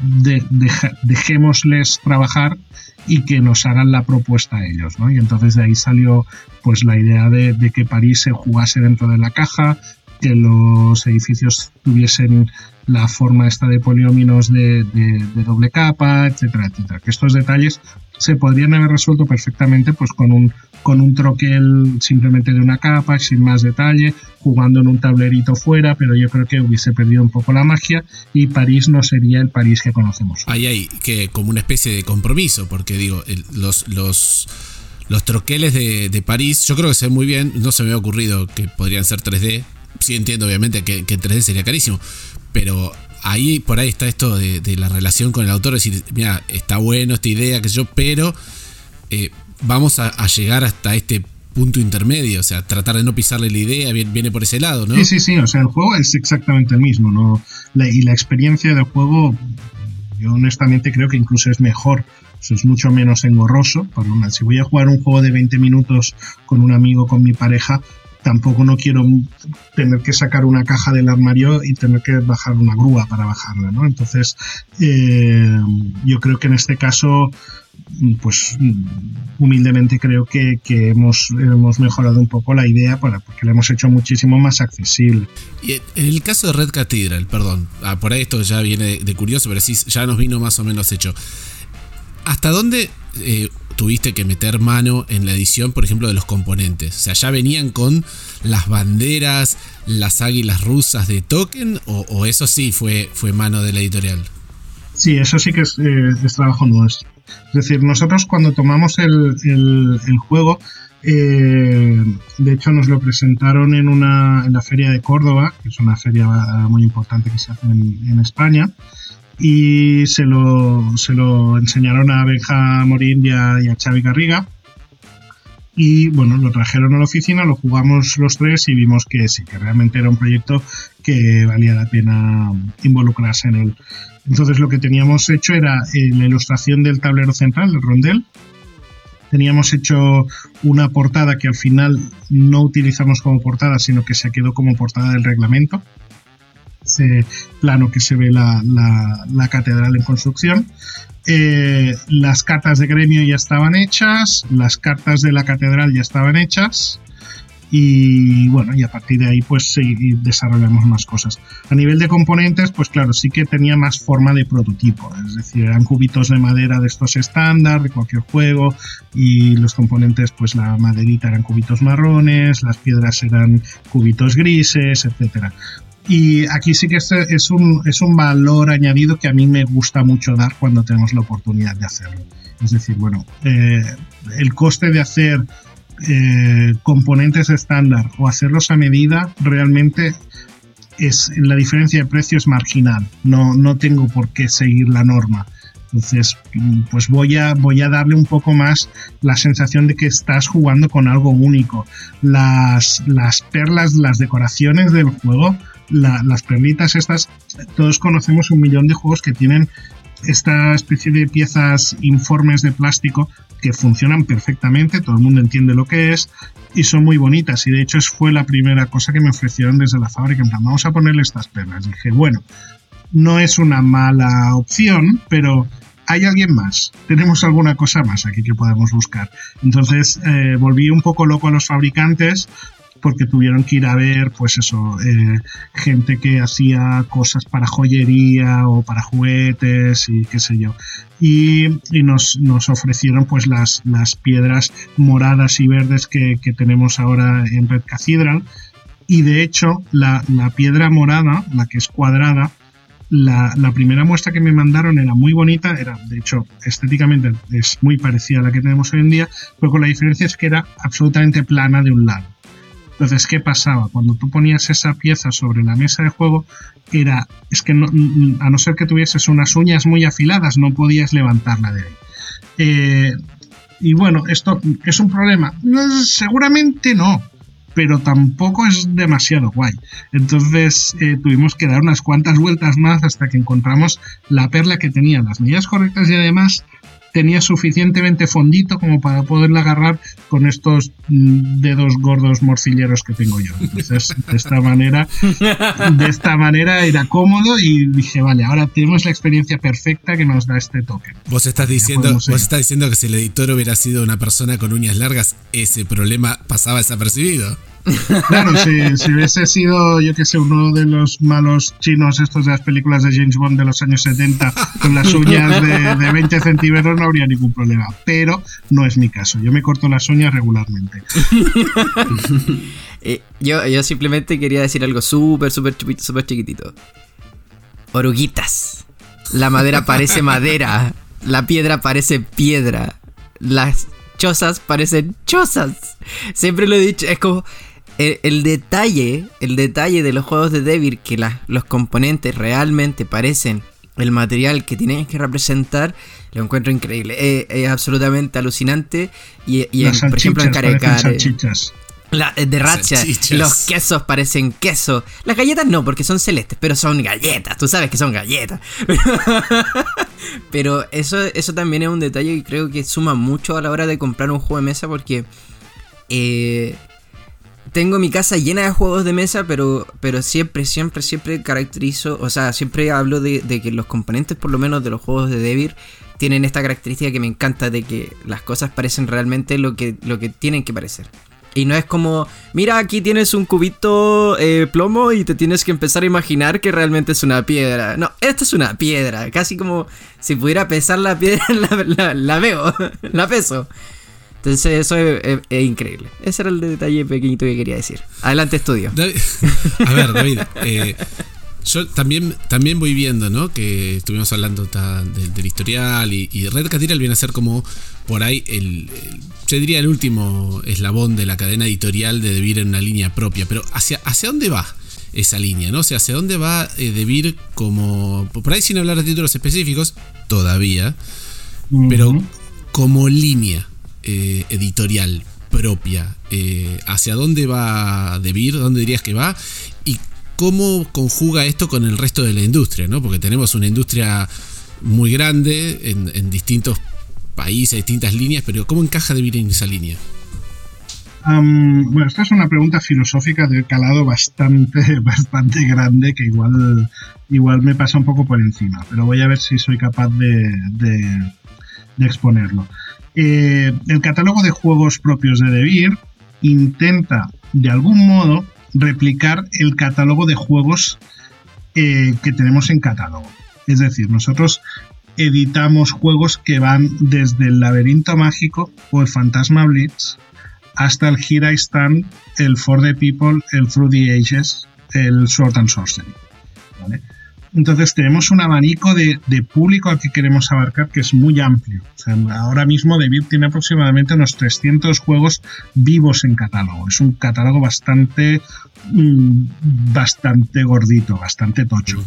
de, dejémosles trabajar y que nos hagan la propuesta a ellos, ¿no? Y entonces de ahí salió pues la idea de, de que París se jugase dentro de la caja, que los edificios tuviesen la forma esta de polióminos de, doble capa, etcétera, etcétera. Que estos detalles se podrían haber resuelto perfectamente pues con un, con un troquel simplemente de una capa, sin más detalle, jugando en un tablerito fuera, pero yo creo que hubiese perdido un poco la magia y París no sería el París que conocemos. Ahí hay que como una especie de compromiso, porque digo, los, los, los troqueles de, de París, yo creo que se ven muy bien, no se me había ocurrido que podrían ser 3D, sí entiendo obviamente que, que 3D sería carísimo, pero ahí por ahí está esto de, la relación con el autor, decir, mira, está bueno esta idea, que yo, pero eh, vamos a, llegar hasta este punto intermedio, o sea, tratar de no pisarle la idea, viene, por ese lado, ¿no? Sí, sí, sí, o sea, el juego es exactamente el mismo, ¿no? y la experiencia del juego, yo honestamente creo que incluso es mejor, es mucho menos engorroso. Por una, si voy a jugar un juego de 20 minutos con un amigo, con mi pareja, tampoco no quiero tener que sacar una caja del armario y tener que bajar una grúa para bajarla, ¿no? Entonces, eh, yo creo que en este caso, pues humildemente creo que, hemos, hemos, mejorado un poco la idea porque la hemos hecho muchísimo más accesible. Y en el caso de Red Cathedral, perdón, ah, por ahí esto ya viene de curioso, pero sí, ya nos vino más o menos hecho. ¿Hasta dónde eh, tuviste que meter mano en la edición, por ejemplo, de los componentes? O sea, ¿ya venían con las banderas, las águilas rusas de Token? ¿O, eso sí fue, fue mano de la editorial? Sí, eso sí que es, eh, trabajo nuestro. Es decir, nosotros cuando tomamos el, juego, eh, de hecho nos lo presentaron en, una, en la feria de Córdoba, que es una feria muy importante que se hace en España y se lo, se lo enseñaron a Benja Morín y a, y Xavi Garriga. Y bueno, lo trajeron a la oficina, lo jugamos los tres y vimos que sí, que realmente era un proyecto que valía la pena involucrarse en él. Entonces lo que teníamos hecho era eh, la ilustración del tablero central, del rondel. Teníamos hecho una portada que al final no utilizamos como portada, sino que se quedó como portada del reglamento ese plano que se ve la, la, catedral en construcción. Eh, las cartas de gremio ya estaban hechas, las cartas de la catedral ya estaban hechas y bueno, y a partir de ahí pues desarrollamos más cosas. A nivel de componentes, pues claro, sí que tenía más forma de prototipo, es decir, eran cubitos de madera de estos estándar de cualquier juego y los componentes, pues la maderita eran cubitos marrones, las piedras eran cubitos grises, etcétera. Y aquí sí que es un, es un valor añadido que a mí me gusta mucho dar cuando tenemos la oportunidad de hacerlo. Es decir, bueno, eh, el coste de hacer eh, componentes estándar o hacerlos a medida realmente es la diferencia de precio es marginal. No, no tengo por qué seguir la norma. Entonces, pues voy a, voy a darle un poco más la sensación de que estás jugando con algo único. Las, las perlas, las decoraciones del juego las perlitas estas, todos conocemos un millón de juegos que tienen esta especie de piezas informes de plástico que funcionan perfectamente, todo el mundo entiende lo que es y son muy bonitas. Y de hecho fue la primera cosa que me ofrecieron desde la fábrica, en plan, vamos a ponerle estas perlas. dije, bueno, no es una mala opción, pero hay alguien más, tenemos alguna cosa más aquí que podemos buscar. Entonces eh, volví un poco loco a los fabricantes porque tuvieron que ir a ver, pues eso, eh, gente que hacía cosas para joyería o para juguetes y qué sé yo. Y, nos, nos, ofrecieron pues las, las piedras moradas y verdes que, que tenemos ahora en Red Cathedral. Y de hecho, la, la piedra morada, la que es cuadrada, la, primera muestra que me mandaron era muy bonita, era de hecho estéticamente es muy parecida a la que tenemos hoy en día, pero con la diferencia es que era absolutamente plana de un lado. Entonces, ¿qué pasaba? Cuando tú ponías esa pieza sobre la mesa de juego, era, es que a no ser que tuvieses unas uñas muy afiladas, no podías levantarla de ahí. Eh, y bueno, ¿esto es un problema? Seguramente no, pero tampoco es demasiado guay. Entonces eh, tuvimos que dar unas cuantas vueltas más hasta que encontramos la perla que tenía las medidas correctas y además tenía suficientemente fondito como para poderla agarrar con estos mm, dedos gordos morcilleros que tengo yo. Entonces, de esta manera, de esta manera era cómodo y dije, vale, ahora tenemos la experiencia perfecta que nos da este token. Vos estás diciendo, vos estás diciendo que si el editor hubiera sido una persona con uñas largas, ese problema pasaba desapercibido. Claro, si, hubiese sido, yo que sé, uno de los malos chinos estos de las películas de James Bond de los años 70 con las uñas de, 20 centímetros no habría ningún problema. Pero no es mi caso. Yo me corto las uñas regularmente. Eh, yo, yo simplemente quería decir algo súper, súper, súper chiquitito. Oruguitas. La madera parece madera. La piedra parece piedra. Las chozas parecen chozas. Siempre lo he dicho, es como el, detalle, el detalle de los juegos de Devil, que los componentes realmente parecen el material que tienen que representar, lo encuentro increíble. Es, absolutamente alucinante. Y, por ejemplo, en Carecar. La, eh, de racha, los quesos parecen queso. Las galletas no, porque son celestes, pero son galletas. Tú sabes que son galletas. pero eso, eso también es un detalle que creo que suma mucho a la hora de comprar un juego de mesa porque eh, tengo mi casa llena de juegos de mesa, pero, pero siempre, siempre, siempre caracterizo, o sea, siempre hablo de, que los componentes, por lo menos de los juegos de Devir, tienen esta característica que me encanta de que las cosas parecen realmente lo que, lo que tienen que parecer. Y no es como, mira, aquí tienes un cubito eh, plomo y te tienes que empezar a imaginar que realmente es una piedra. No, esta es una piedra. Casi como si pudiera pesar la piedra, la veo, la peso. Entonces eso es, increíble. Ese era el detalle pequeñito que quería decir. Adelante, estudio. a ver, David. Eh, yo también, también voy viendo, ¿no? Que estuvimos hablando del historial y, Red Cathedral viene a ser como por ahí el, yo diría el último eslabón de la cadena editorial de Debir en una línea propia. Pero ¿hacia, hacia dónde va esa línea, no? O sea, ¿hacia dónde va eh, Debir como... Por ahí sin hablar de títulos específicos, todavía. Pero como línea. Eh, editorial propia, eh, ¿hacia dónde va Debir? ¿Dónde dirías que va? ¿Y cómo conjuga esto con el resto de la industria? ¿no? Porque tenemos una industria muy grande en, distintos países, distintas líneas, pero ¿cómo encaja Debir en esa línea? bueno, esta es una pregunta filosófica de calado bastante, bastante grande que igual, igual me pasa un poco por encima, pero voy a ver si soy capaz de, de exponerlo. Eh, el catálogo de juegos propios de Devir intenta de algún modo replicar el catálogo de juegos eh, que tenemos en catálogo. Es decir, nosotros editamos juegos que van desde el laberinto mágico o el fantasma blitz hasta el Here I Stand, el For the People, el Through the Ages, el Sword and Sorcery. Entonces tenemos un abanico de, público al que queremos abarcar que es muy amplio. ahora mismo David tiene aproximadamente unos 300 juegos vivos en catálogo. Es un catálogo bastante, mm, bastante gordito, bastante tocho.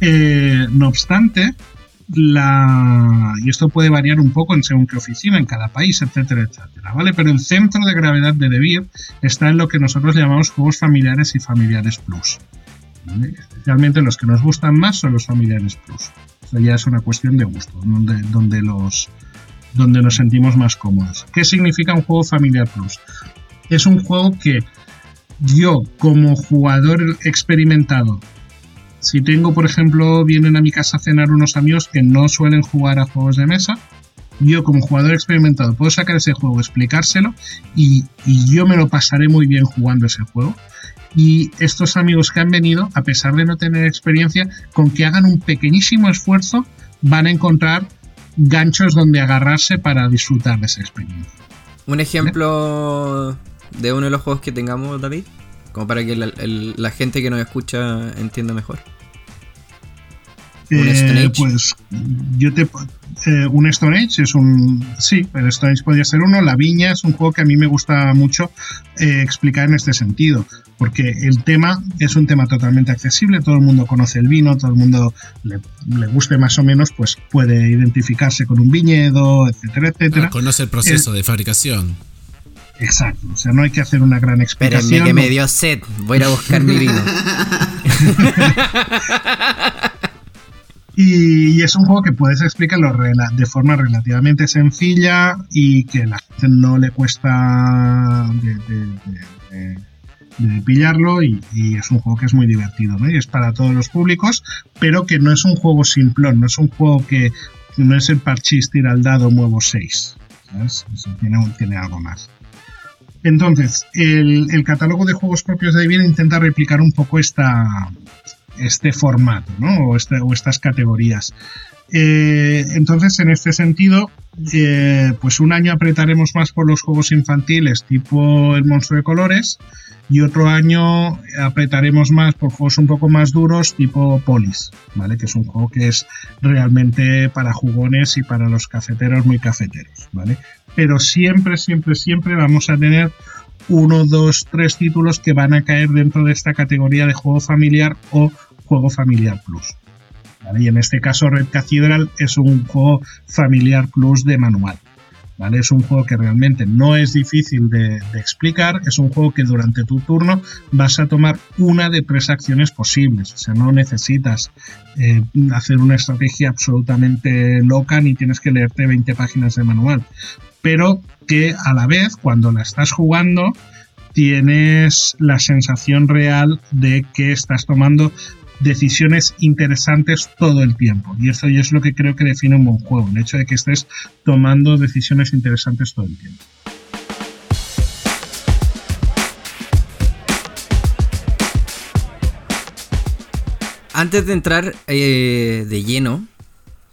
Eh, no obstante, la, y esto puede variar un poco en según qué oficina, en cada país, etcétera, etcétera, ¿vale? Pero el centro de gravedad de Devir está en lo que nosotros llamamos juegos familiares y familiares plus. Especialmente los que nos gustan más son los familiares plus. Ya es una cuestión de gusto, donde, donde, los, donde nos sentimos más cómodos. ¿Qué significa un juego familiar plus? Es un juego que yo, como jugador experimentado, Si tengo, por ejemplo, vienen a mi casa a cenar unos amigos que no suelen jugar a juegos de mesa, yo como jugador experimentado puedo sacar ese juego, explicárselo y, yo me lo pasaré muy bien jugando ese juego. Y estos amigos que han venido, a pesar de no tener experiencia, con que hagan un pequeñísimo esfuerzo, van a encontrar ganchos donde agarrarse para disfrutar de esa experiencia. Un ejemplo de uno de los juegos que tengamos, David, como para que la, la gente que nos escucha entienda mejor. ¿Un Stone Age? Pues yo te. Eh, un Stone Age es un. Sí, el Stone Age podría ser uno. La Viña es un juego que a mí me gusta mucho eh, explicar en este sentido. Porque el tema es un tema totalmente accesible. Todo el mundo conoce el vino, todo el mundo le, le guste más o menos, pues puede identificarse con un viñedo, etcétera, etcétera. conoce el proceso de fabricación. Exacto, o sea, no hay que hacer una gran explicación. Espérenme que me dio sed, voy a ir a buscar mi vino. Y, es un juego que puedes explicarlo de forma relativamente sencilla y que la gente no le cuesta de, pillarlo y, es un juego que es muy divertido, ¿no? Y es para todos los públicos, pero que no es un juego simplón, no es un juego que no es el parchís tira al dado muevo 6, Tiene, tiene algo más. Entonces, el, catálogo de juegos propios de Divine intenta replicar un poco esta, este formato, ¿no? O, o estas categorías. Eh, entonces, en este sentido, eh, pues un año apretaremos más por los juegos infantiles tipo el monstruo de colores y otro año apretaremos más por juegos un poco más duros tipo Polis, ¿vale? Que es un juego que es realmente para jugones y para los cafeteros muy cafeteros, ¿vale? Pero siempre, siempre, siempre vamos a tener uno, dos, tres títulos que van a caer dentro de esta categoría de juego familiar o juego familiar plus. Y en este caso Red Cathedral es un juego familiar plus de manual. Es un juego que realmente no es difícil de, explicar, es un juego que durante tu turno vas a tomar una de tres acciones posibles, o sea, no necesitas eh, hacer una estrategia absolutamente loca ni tienes que leerte 20 páginas de manual, pero que a la vez cuando la estás jugando tienes la sensación real de que estás tomando decisiones interesantes todo el tiempo. Y eso es lo que creo que define un buen juego, el hecho de que estés tomando decisiones interesantes todo el tiempo. Antes de entrar eh, de lleno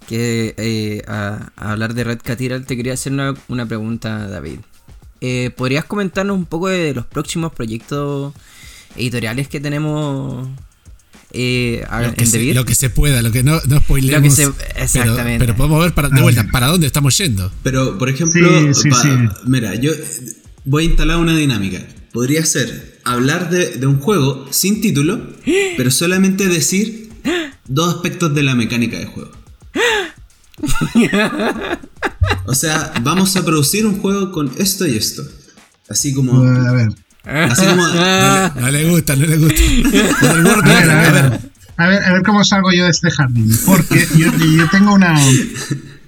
que, eh, a, hablar de Red Cathedral, te quería hacer una, pregunta, David. Eh, ¿Podrías comentarnos un poco de los próximos proyectos editoriales que tenemos eh, lo, que se, lo, que se, pueda, lo que no, no spoilemos. exactamente. Pero, podemos ver para, de vuelta para dónde estamos yendo. Pero, por ejemplo, mira, yo voy a instalar una dinámica. Podría ser hablar de, un juego sin título, pero solamente decir dos aspectos de la mecánica de juego. O sea, vamos a producir un juego con esto y esto. Así como. A ver. Así como. No le, gusta, no le gusta. a, ver, a, ver, cómo salgo yo de este jardín. Porque yo, tengo una.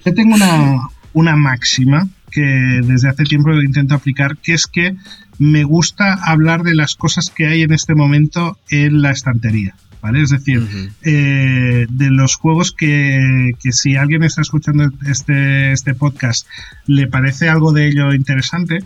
Yo tengo una, una máxima que desde hace tiempo intento aplicar, que es que me gusta hablar de las cosas que hay en este momento en la estantería. ¿Vale? Es decir, eh, de los juegos que, que, si alguien está escuchando este, este podcast le parece algo de ello interesante,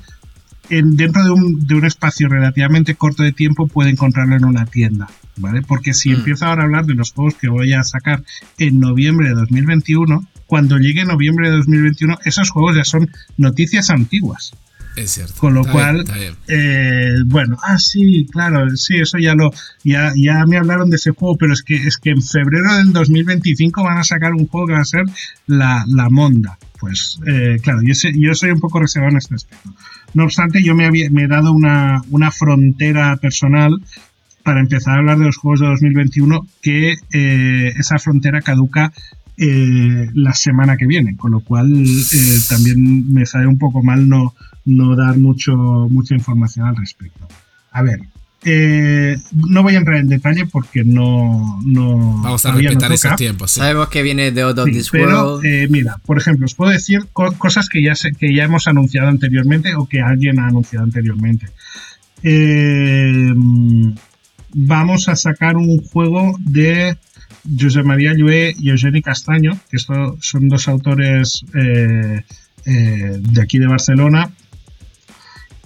dentro de un, de un, espacio relativamente corto de tiempo puede encontrarlo en una tienda, ¿vale? Porque si mm. empiezo ahora a hablar de los juegos que voy a sacar en noviembre de 2021, cuando llegue noviembre de 2021, esos juegos ya son noticias antiguas. Es cierto. Con lo cual, eh, bueno, ah, sí, claro, sí, eso ya lo, ya, ya me hablaron de ese juego, pero es que, es que en febrero del 2025 van a sacar un juego que va a ser la, la Monda. Pues, eh, claro, yo, yo soy un poco reservado en este aspecto. No obstante, yo me, había, me he dado una, una frontera personal para empezar a hablar de los juegos de 2021 que eh, esa frontera caduca eh, la semana que viene, con lo cual eh, también me sale un poco mal no, no dar mucho, mucha información al respecto. A ver, eh, no voy a entrar en detalle porque no. no Vamos a respetar esos tiempos. Sabemos que viene de Out This Pero, eh, mira, por ejemplo, os puedo decir cosas que ya, que ya hemos anunciado anteriormente o que alguien ha anunciado anteriormente. Eh, vamos a sacar un juego de Josep María Llué y Eugeni Castaño, que estos son dos autores eh, eh, de aquí de Barcelona,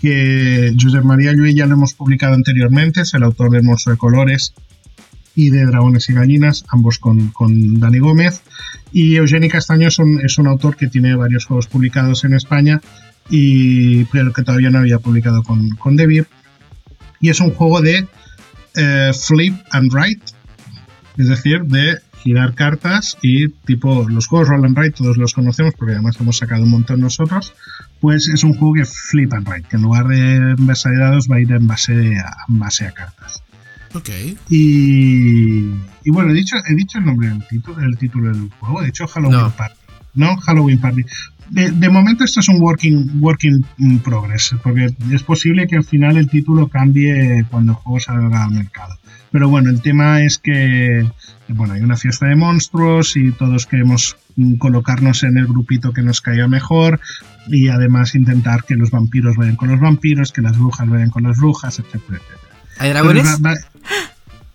que Josep María Llué ya lo hemos publicado anteriormente, es el autor de Monstruo de Colores y de Dragones y Gallinas, ambos con, con Dani Gómez. Y Eugeni Castaño es un, autor que tiene varios juegos publicados en España, y, pero que todavía no había publicado con, con. Y es un juego de eh, flip and write, es decir, de girar cartas y tipo los juegos roll and write todos los conocemos porque además hemos sacado un montón nosotros pues es un juego que flip and write que en lugar de envasar de dados va a ir en base a, en base a cartas Ok. y, y bueno he dicho he dicho el nombre del título el título del juego he dicho Halloween No. Party no Halloween Party de, de momento esto es un working working in progress porque es posible que al final el título cambie cuando el juego salga al mercado pero bueno, el tema es que bueno, hay una fiesta de monstruos y todos queremos colocarnos en el grupito que nos caiga mejor y además intentar que los vampiros vayan con los vampiros, que las brujas vayan con las brujas, etcétera, etcétera. ¿Hay dragones? Pero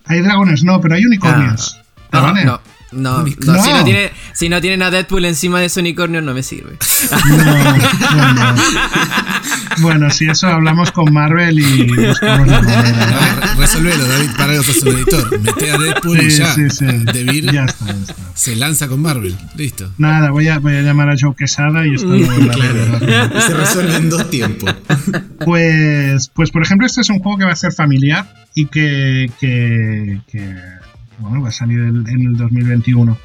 Hay dragones, no, pero hay unicornios. No, ¿Vale? no, no, no, No. Si, no tiene, si no tienen a Deadpool encima de su unicornio, no me sirve. No, bueno. Bueno, si eso hablamos con Marvel y buscamos la manera. Resolvelo, David, para que sos un editor. Mete a Deadpool y Sí, ya. sí, sí. Devir Ya está, ya está. se lanza con Marvel. Listo. Nada, voy a, voy a llamar a Joe Quesada y esto lo Claro. Y se resuelve en dos tiempos. Pues, pues por ejemplo, este es un juego que va a ser familiar y que, que- que, bueno, va a salir en, en el 2021.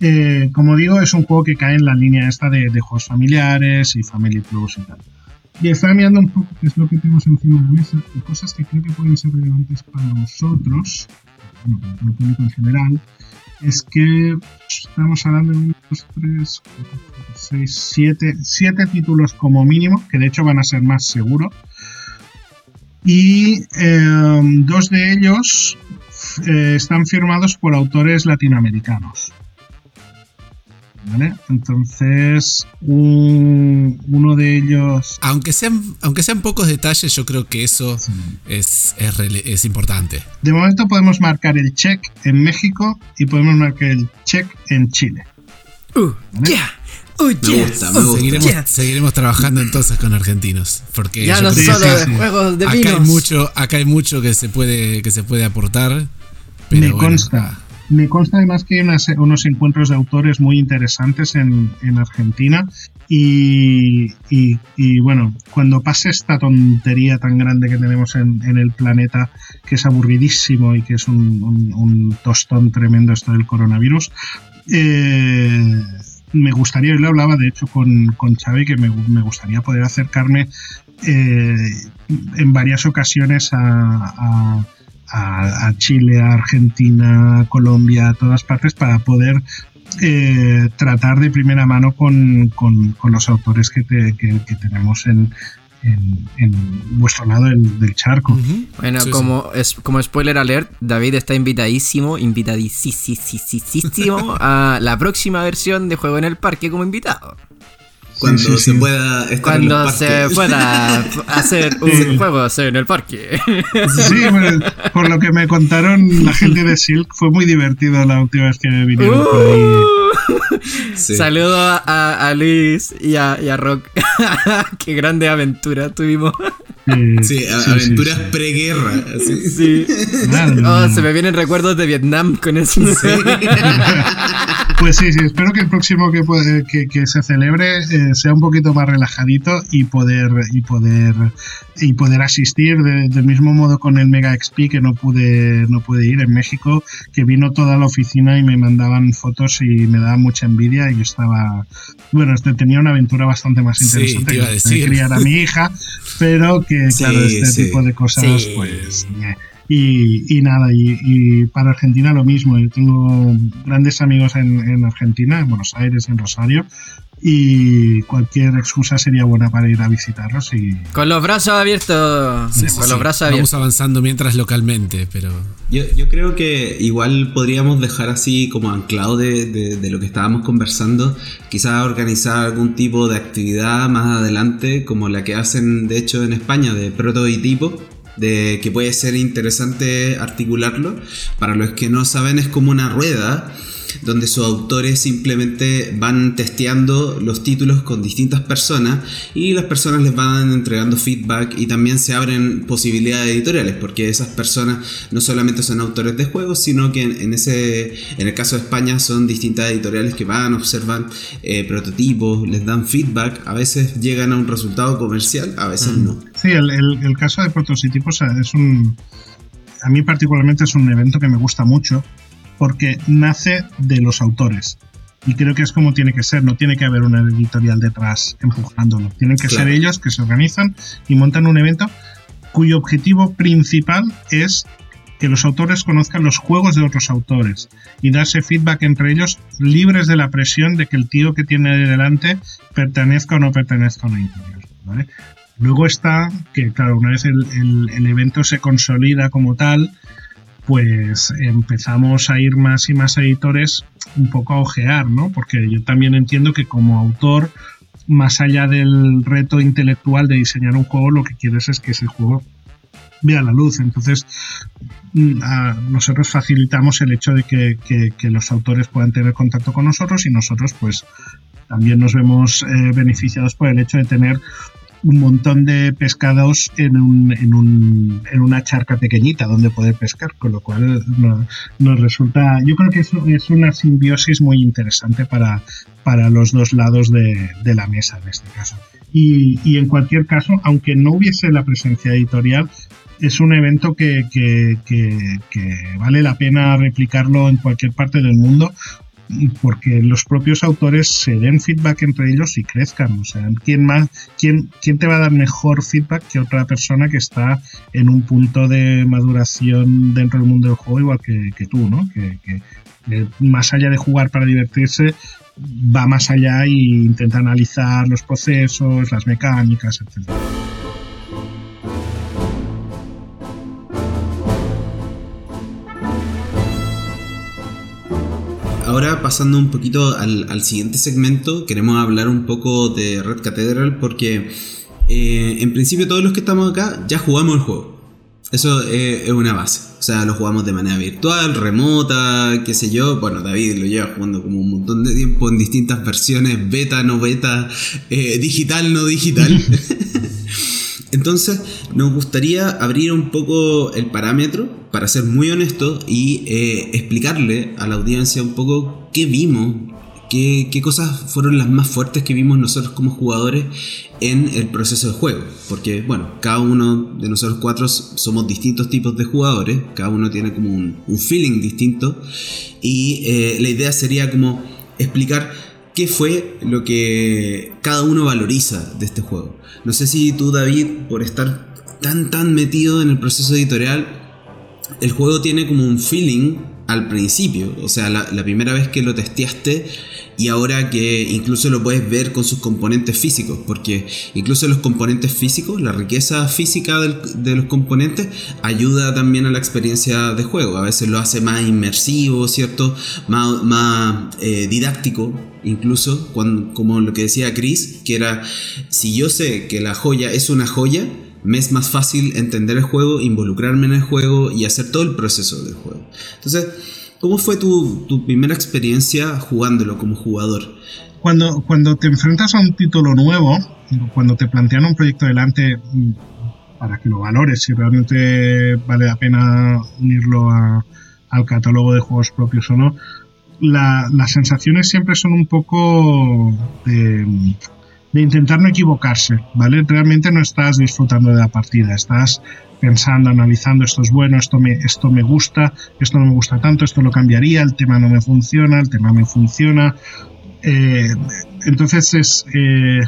Eh, como digo, es un juego que cae en la línea esta de, de juegos familiares y Family Plus y tal. Y estaba mirando un poco qué es lo que tenemos encima de la mesa y cosas que creo que pueden ser relevantes para nosotros, bueno, para el público en general, es que estamos hablando de unos 3, 6, 7, 7 títulos como mínimo, que de hecho van a ser más seguro. Y eh, dos de ellos eh, están firmados por autores latinoamericanos. ¿Vale? Entonces, un- uno de ellos... Aunque sean, aunque sean pocos detalles, yo creo que eso es, es, rele- es importante. De momento podemos marcar el check en México y podemos marcar el check en Chile. Uh, yeah. Uh, yeah. gusta, me Uh, gusta. Seguiremos, yeah. seguiremos trabajando entonces con argentinos. Porque Ya no Sí, solo sí, de sí. juegos de que acá hay vinos. mucho, acá hay mucho que se puede, que se puede aportar. Pero Me bueno, consta. Me consta además que hay unos encuentros de autores muy interesantes en, en Argentina y, bueno, cuando pase esta tontería tan grande que tenemos en, en el planeta, que es aburridísimo y que es un, tostón tremendo esto del coronavirus, eh, me gustaría, y lo hablaba de hecho con, con que me, me gustaría poder acercarme eh, en varias ocasiones a, a- a- a Chile, a Argentina, a Colombia, a todas partes para poder eh, tratar de primera mano con, con- con los autores que, te- que- que tenemos en, en- en vuestro lado del, del charco. Bueno, Sí, sí. como, es, como spoiler alert, David está invitadísimo, invitadísimo a la próxima versión de Juego en el Parque como invitado. Cuando sí, se sí. pueda estar en Cuando los se pueda hacer un juego en el parque. Sí, bueno, por lo que me contaron la gente de Silk, fue muy divertido la última vez que vinieron por ahí. Uh. Sí. Saludo a, a Luis y a, y a Rock. Qué grande aventura tuvimos. Sí, a- sí, aventuras sí, sí. preguerra. Sí. Oh, se me vienen recuerdos de Vietnam con eso. Pues sí, sí, espero que el próximo que, puede- que, que se celebre eh, sea un poquito más relajadito y poder y poder y poder asistir de- del mismo modo con el Mega XP que no pude no pude ir en México, que vino toda la oficina y me mandaban fotos y me daba mucha envidia y yo estaba bueno, este tenía una aventura bastante más interesante que criar a mi hija, pero que Sí, claro, este sí. tipo de cosas pues ñe. Y, y nada, y, y para Argentina lo mismo. Yo tengo grandes amigos en, en Argentina, en Buenos Aires, en Rosario, y cualquier excusa sería buena para ir a visitarlos. Y Con los brazos abiertos. Sí, sí, con sí. los brazos Vamos abiertos. avanzando mientras localmente, pero Yo, yo creo que igual podríamos dejar así como anclado de, de- de lo que estábamos conversando, quizás organizar algún tipo de actividad más adelante, como la que hacen de hecho en España de prototipo, de que puede ser interesante articularlo. Para los que no saben, es como una rueda donde sus autores simplemente van testeando los títulos con distintas personas y las personas les van entregando feedback y también se abren posibilidades editoriales porque esas personas no solamente son autores de juegos sino que en, ese en el caso de España son distintas editoriales que van observan eh, prototipos les dan feedback a veces llegan a un resultado comercial a veces no. Sí el, el caso de prototipos es un a mí particularmente es un evento que me gusta mucho porque nace de los autores. Y creo que es como tiene que ser, no tiene que haber una editorial detrás empujándolo. Tienen que ser ellos que se organizan y montan un evento cuyo objetivo principal es que los autores conozcan los juegos de otros autores y darse feedback entre ellos libres de la presión de que el tío que tiene delante pertenezca o no pertenezca a una editorial. Luego está que, claro, una vez el evento se consolida como tal, pues empezamos a ir más y más editores un poco a ojear, ¿no? Porque yo también entiendo que como autor, más allá del reto intelectual de diseñar un juego, lo que quieres es que ese juego vea la luz. Entonces, mm, nosotros facilitamos el hecho de que, los autores puedan tener contacto con nosotros y nosotros, pues, también nos vemos eh, beneficiados por el hecho de tener un montón de pescados en, un, en, un, en, una charca pequeñita donde poder pescar, con lo cual nos, resulta, yo creo que es, es una simbiosis muy interesante para, para los dos lados de, la mesa en este caso. Y, y, en cualquier caso, aunque no hubiese la presencia editorial, es un evento que, que, que, vale la pena replicarlo en cualquier parte del mundo porque los propios autores se den feedback entre ellos y crezcan. O sea, ¿quién, más, quién, quién te va a dar mejor feedback que otra persona que está en un punto de maduración dentro del mundo del juego igual que, tú, ¿no? Que, que, más allá de jugar para divertirse, va más allá e intenta analizar los procesos, las mecánicas, etc. ahora pasando un poquito al, siguiente segmento, queremos hablar un poco de Red Cathedral porque eh, en principio todos los que estamos acá ya jugamos el juego. Eso es, una base. O sea, lo jugamos de manera virtual, remota, qué sé yo. Bueno, David lo lleva jugando como un montón de tiempo en distintas versiones, beta, no beta, eh, digital, no digital. Entonces, nos gustaría abrir un poco el parámetro, para ser muy honesto, y eh, explicarle a la audiencia un poco qué vimos, qué, qué, cosas fueron las más fuertes que vimos nosotros como jugadores en el proceso de juego. Porque, bueno, cada uno de nosotros cuatro somos distintos tipos de jugadores, cada uno tiene como un, feeling distinto, y eh, la idea sería como explicar qué fue lo que cada uno valoriza de este juego. No sé si tú, David, por estar tan, tan metido en el proceso editorial, el juego tiene como un feeling al principio, o sea, la, primera vez que lo testeaste y ahora que incluso lo puedes ver con sus componentes físicos, porque incluso los componentes físicos, la riqueza física de los componentes ayuda también a la experiencia de juego, a veces lo hace más inmersivo, ¿cierto? Más, más eh, didáctico, incluso, cuando, como lo que decía Chris, que era, si yo sé que la joya es una joya, me es más fácil entender el juego, involucrarme en el juego y hacer todo el proceso del juego. Entonces, ¿cómo fue tu, primera experiencia jugándolo como jugador? Cuando, cuando te enfrentas a un título nuevo, cuando te plantean un proyecto delante mm, para que lo valores, si realmente vale la pena unirlo al catálogo de juegos propios o no, las sensaciones siempre son un poco de de intentar no equivocarse, ¿vale? Realmente no estás disfrutando de la partida, estás pensando, analizando, esto es bueno, esto me, esto me gusta, esto no me gusta tanto, esto lo cambiaría, el tema no me funciona, el tema me funciona. Eh, entonces es, eh,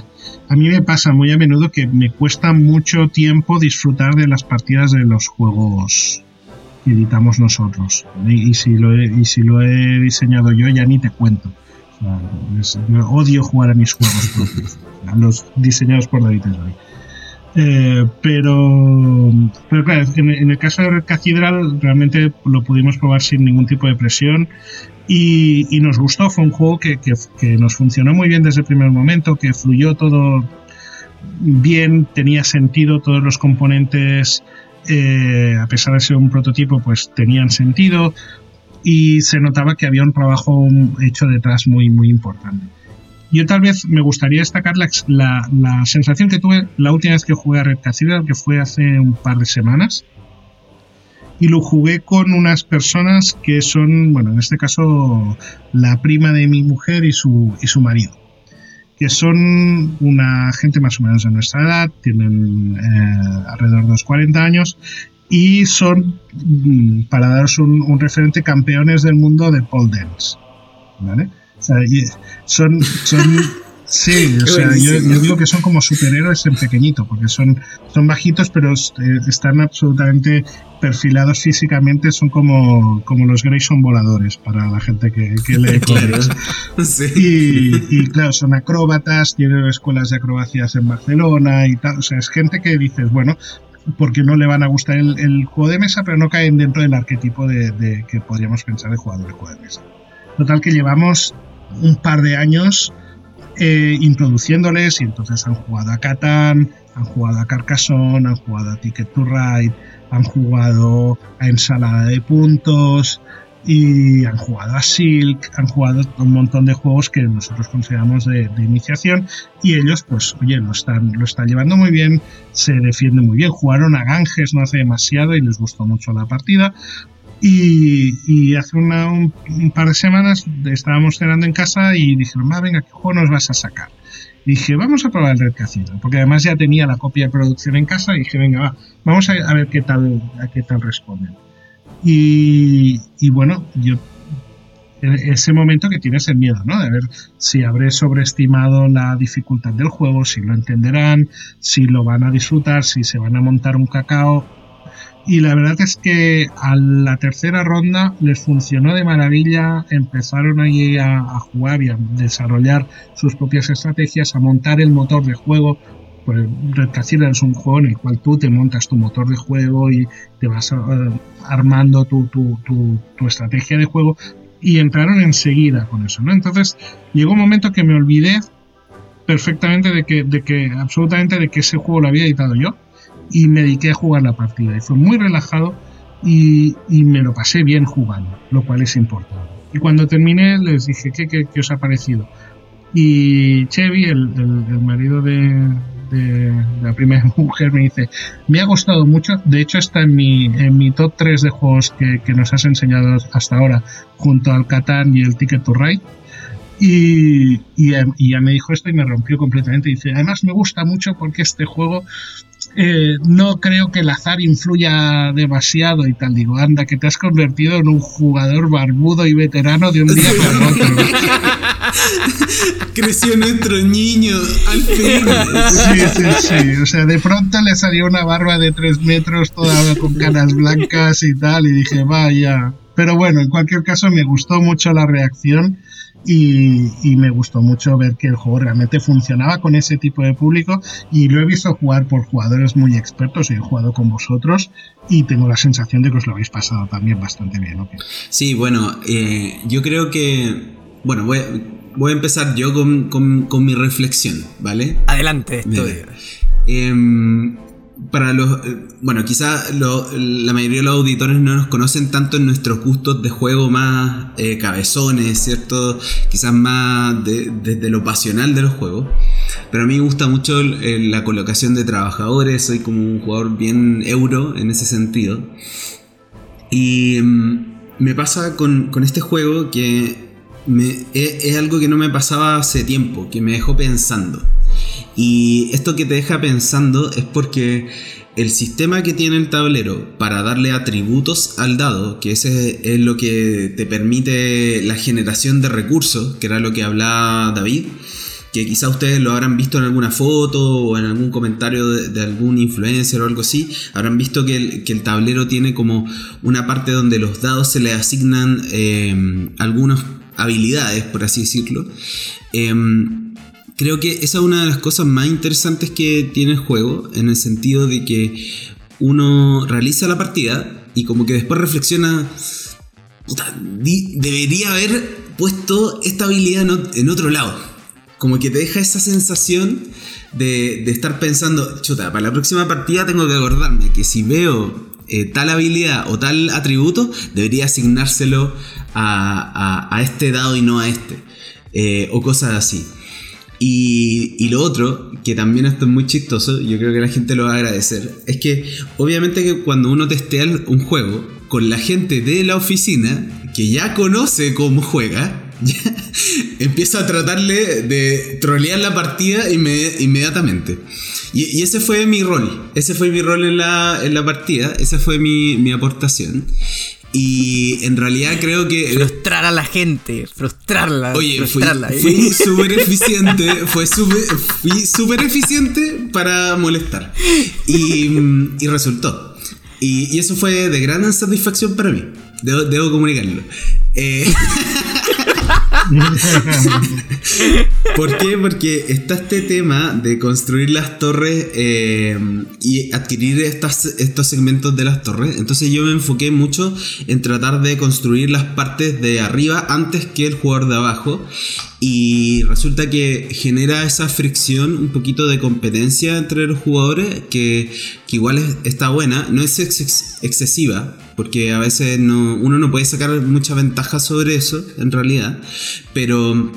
a mí me pasa muy a menudo que me cuesta mucho tiempo disfrutar de las partidas de los juegos que editamos nosotros. Y, si lo y si lo he diseñado yo ya ni te cuento odio jugar a mis juegos propios, a los diseñados por David eh, pero, pero claro, en, el caso de Red Cathedral realmente lo pudimos probar sin ningún tipo de presión y, nos gustó. Fue un juego que, que, nos funcionó muy bien desde el primer momento, que fluyó todo bien, tenía sentido, todos los componentes eh, a pesar de ser un prototipo, pues tenían sentido y se notaba que había un trabajo hecho detrás muy, muy importante. Yo tal vez me gustaría destacar la, la, sensación que tuve la última vez que jugué a Red Cathedral, que fue hace un par de semanas. Y lo jugué con unas personas que son, bueno, en este caso, la prima de mi mujer y su, y su marido. Que son una gente más o menos de nuestra edad, tienen eh, alrededor de los 40 años y son, mm, para daros un, un referente, campeones del mundo de pole dance. ¿Vale? Son, son sí, o sea, yo, digo que son como superhéroes en pequeñito, porque son, son bajitos, pero eh, están absolutamente perfilados físicamente, son como, como los Grayson voladores para la gente que, que lee cómics. y, y, claro, son acróbatas, tienen escuelas de acrobacias en Barcelona y tal, o sea, es gente que dices, bueno, porque no le van a gustar el, el, juego de mesa, pero no caen dentro del arquetipo de, de que podríamos pensar de jugador de juego de mesa. Total que llevamos un par de años eh, introduciéndoles y entonces han jugado a Catán, han jugado a Carcassonne, han jugado a Ticket to Ride, han jugado a Ensalada de Puntos y han jugado a Silk, han jugado un montón de juegos que nosotros consideramos de, de, iniciación y ellos pues oye lo están, lo están llevando muy bien, se defienden muy bien, jugaron a Ganges no hace demasiado y les gustó mucho la partida, y, hace un, par de semanas estábamos cenando en casa y dijeron, va, venga, ¿qué juego nos vas a sacar? Y dije, vamos a probar el Red Casino, porque además ya tenía la copia de producción en casa y dije, venga, va, vamos a, ver qué tal, qué tal responden. Y, y bueno, yo ese momento que tienes el miedo, ¿no? De ver si habré sobreestimado la dificultad del juego, si lo entenderán, si lo van a disfrutar, si se van a montar un cacao y la verdad es que a la tercera ronda les funcionó de maravilla, empezaron allí a, jugar y a desarrollar sus propias estrategias, a montar el motor de juego. Pues Red Casino es un juego en el cual tú te montas tu motor de juego y te vas eh, armando tu, tu, tu, estrategia de juego y entraron enseguida con eso, ¿no? Entonces llegó un momento que me olvidé perfectamente de que, de que absolutamente de que ese juego lo había editado yo y me dediqué a jugar la partida. Y fue muy relajado y, y me lo pasé bien jugando, lo cual es importante. Y cuando terminé les dije, ¿qué, qué, qué os ha parecido? Y Chevy, el, el, marido de, de, la primera mujer, me dice, me ha gustado mucho, de hecho está en mi, en mi top 3 de juegos que, que nos has enseñado hasta ahora, junto al Catán y el Ticket to Ride. Y, y, y, ya me dijo esto y me rompió completamente. Dice, además me gusta mucho porque este juego eh, no creo que el azar influya demasiado y tal. Digo, anda, que te has convertido en un jugador barbudo y veterano de un día para otro. Creció nuestro niño, al fin. Sí, sí, sí. O sea, de pronto le salió una barba de tres metros, toda con canas blancas y tal, y dije, vaya. Pero bueno, en cualquier caso me gustó mucho la reacción y, me gustó mucho ver que el juego realmente funcionaba con ese tipo de público y lo he visto jugar por jugadores muy expertos y he jugado con vosotros y tengo la sensación de que os lo habéis pasado también bastante bien. Sí, bueno, eh, yo creo que, bueno, voy, voy a empezar yo con, con, mi reflexión, ¿vale? Adelante, estoy para los. Eh, bueno, quizá la mayoría de los auditores no nos conocen tanto en nuestros gustos de juego más eh, cabezones, ¿cierto? Quizás más desde lo pasional de los juegos. Pero a mí me gusta mucho la colocación de trabajadores, soy como un jugador bien euro en ese sentido. Y mm, me pasa con, este juego que es algo que no me pasaba hace tiempo, que me dejó pensando. Y esto que te deja pensando es porque el sistema que tiene el tablero para darle atributos al dado, que ese es lo que te permite la generación de recursos, que era lo que hablaba David, que quizá ustedes lo habrán visto en alguna foto o en algún comentario de, algún influencer o algo así, habrán visto que el, tablero tiene como una parte donde los dados se le asignan eh, algunas habilidades, por así decirlo. Eh, creo que esa es una de las cosas más interesantes que tiene el juego, en el sentido de que uno realiza la partida y como que después reflexiona, debería haber puesto esta habilidad en otro lado. como que te deja esa sensación de, estar pensando, chuta, para la próxima partida tengo que acordarme que si veo eh, tal habilidad o tal atributo, debería asignárselo a, a, este dado y no a este. Eh, o cosas así. Y, y, lo otro, que también esto es muy chistoso, yo creo que la gente lo va a agradecer, es que obviamente que cuando uno testea un juego con la gente de la oficina, que ya conoce cómo juega, ya empieza a tratarle de trolear la partida inmediatamente. Y, ese fue mi rol. Ese fue mi rol en la, en la partida. Esa fue mi, mi aportación. Y en realidad creo que. Frustrar a la gente, frustrarla. Oye, frustrarla. fui súper eficiente. fue fui súper eficiente para molestar. Y, y resultó. Y, y, eso fue de gran satisfacción para mí. Debo, debo comunicarlo. Eh, ¿Por qué? Porque está este tema de construir las torres eh, y adquirir estos segmentos de las torres. Entonces yo me enfoqué mucho en tratar de construir las partes de arriba antes que el jugador de abajo. Y resulta que genera esa fricción, un poquito de competencia entre los jugadores, que, igual está buena, no es excesiva, porque a veces uno no puede sacar mucha ventaja sobre eso, en realidad, pero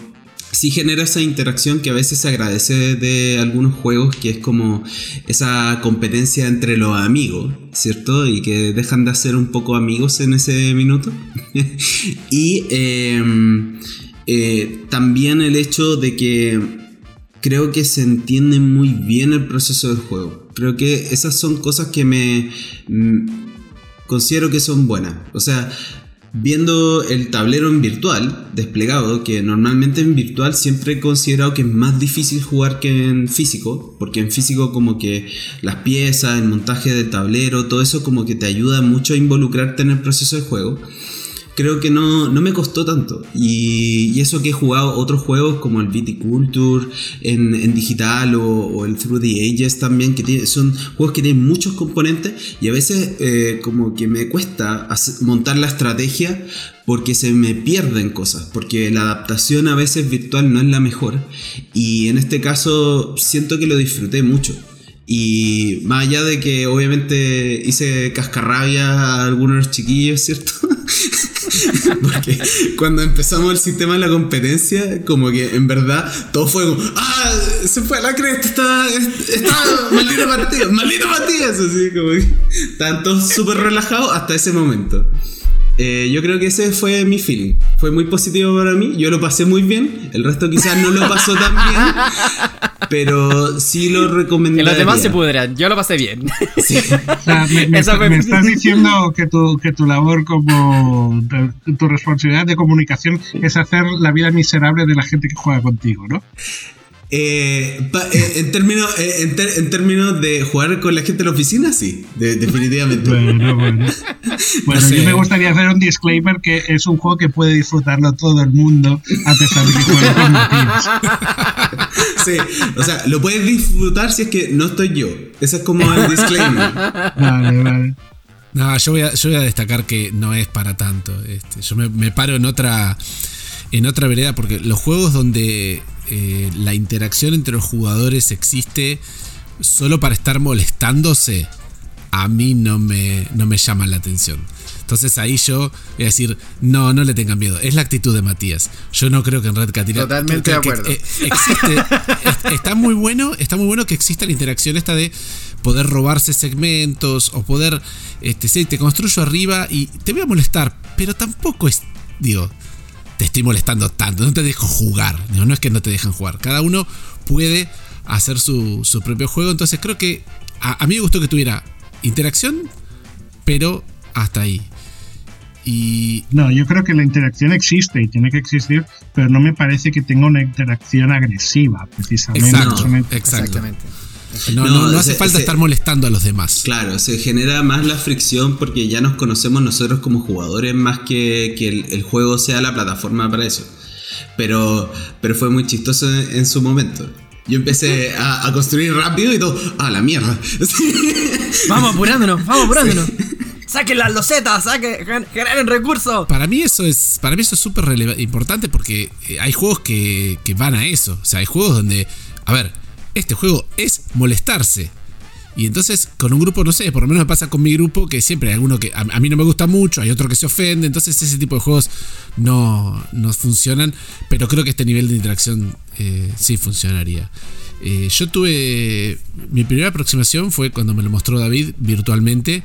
sí genera esa interacción que a veces se agradece de algunos juegos, que es como esa competencia entre los amigos, ¿cierto? Y que dejan de ser un poco amigos en ese minuto. y... Em, eh, también el hecho de que creo que se entiende muy bien el proceso del juego. Creo que esas son cosas que me mm, considero que son buenas. O sea, viendo el tablero en virtual desplegado, que normalmente en virtual siempre he considerado que es más difícil jugar que en físico, porque en físico como que las piezas, el montaje del tablero, todo eso como que te ayuda mucho a involucrarte en el proceso de juego creo que no, no me costó tanto. Y, eso que he jugado otros juegos como el Viticulture en, digital o, el Through the Ages también, que son juegos que tienen muchos componentes y a veces eh, como que me cuesta montar la estrategia porque se me pierden cosas, porque la adaptación a veces virtual no es la mejor. Y en este caso siento que lo disfruté mucho. Y más allá de que obviamente hice cascarrabia a algunos chiquillos, ¿cierto? Porque cuando empezamos el sistema de la competencia, como que en verdad todo fue como, ¡ah! Se fue a la cresta, está, está maldito partido, maldito partido, así como que estaban todos súper relajados hasta ese momento. Eh, yo creo que ese fue mi feeling. Fue muy positivo para mí. Yo lo pasé muy bien. El resto quizás no lo pasó tan bien. Pero sí lo recomendaría. Que los demás se pudieran. Yo lo pasé bien. me, estás diciendo que tu, que tu labor como tu responsabilidad de comunicación es hacer la vida miserable de la gente que juega contigo, ¿no? Eh, eh, en, términos, eh, en, términos de jugar con la gente de la oficina, sí, definitivamente. bueno, bueno. Bueno, yo me gustaría hacer un disclaimer que es un juego que puede disfrutarlo todo el mundo a pesar de que juegue con Sí, o sea, lo puedes disfrutar si es que no estoy yo. Ese es como el disclaimer. Vale, vale. No, yo voy a, yo voy a destacar que no es para tanto. Este, yo me, me paro en otra en otra vereda porque los juegos donde eh, la interacción entre los jugadores existe solo para estar molestándose, a mí no me, no me llama la atención. Entonces ahí yo voy a decir, no, no le tengan miedo. Es la actitud de Matías. Yo no creo que en Red Cat Totalmente de acuerdo. Eh, existe, está muy bueno, está muy bueno que exista la interacción esta de poder robarse segmentos o poder, este, sí, te construyo arriba y te voy a molestar, pero tampoco es, digo, te estoy molestando tanto, no te dejo jugar. No, es que no te dejan jugar. Cada uno puede hacer su, propio juego. Entonces creo que a, mí me gustó que tuviera interacción, pero hasta ahí. Y... No, yo creo que la interacción existe y tiene que existir, pero no me parece que tenga una interacción agresiva, precisamente. Exacto, exactamente. No, no, hace falta estar molestando a los demás. Claro, se genera más la fricción porque ya nos conocemos nosotros como jugadores más que, que el, juego sea la plataforma para eso. Pero, pero fue muy chistoso en, su momento. Yo empecé a, construir rápido y todo. ¡Ah, la mierda! Vamos apurándonos, vamos apurándonos. saquen las losetas, saquen, generen recursos. Para mí eso es, para mí eso es súper importante porque eh, hay juegos que, que van a eso. O sea, hay juegos donde, a ver, este juego es molestarse. Y entonces con un grupo, no sé, por lo menos me pasa con mi grupo que siempre hay alguno que a, mí no me gusta mucho, hay otro que se ofende, entonces ese tipo de juegos no, no funcionan, pero creo que este nivel de interacción eh, sí funcionaría. Eh, yo tuve. Mi primera aproximación fue cuando me lo mostró David virtualmente.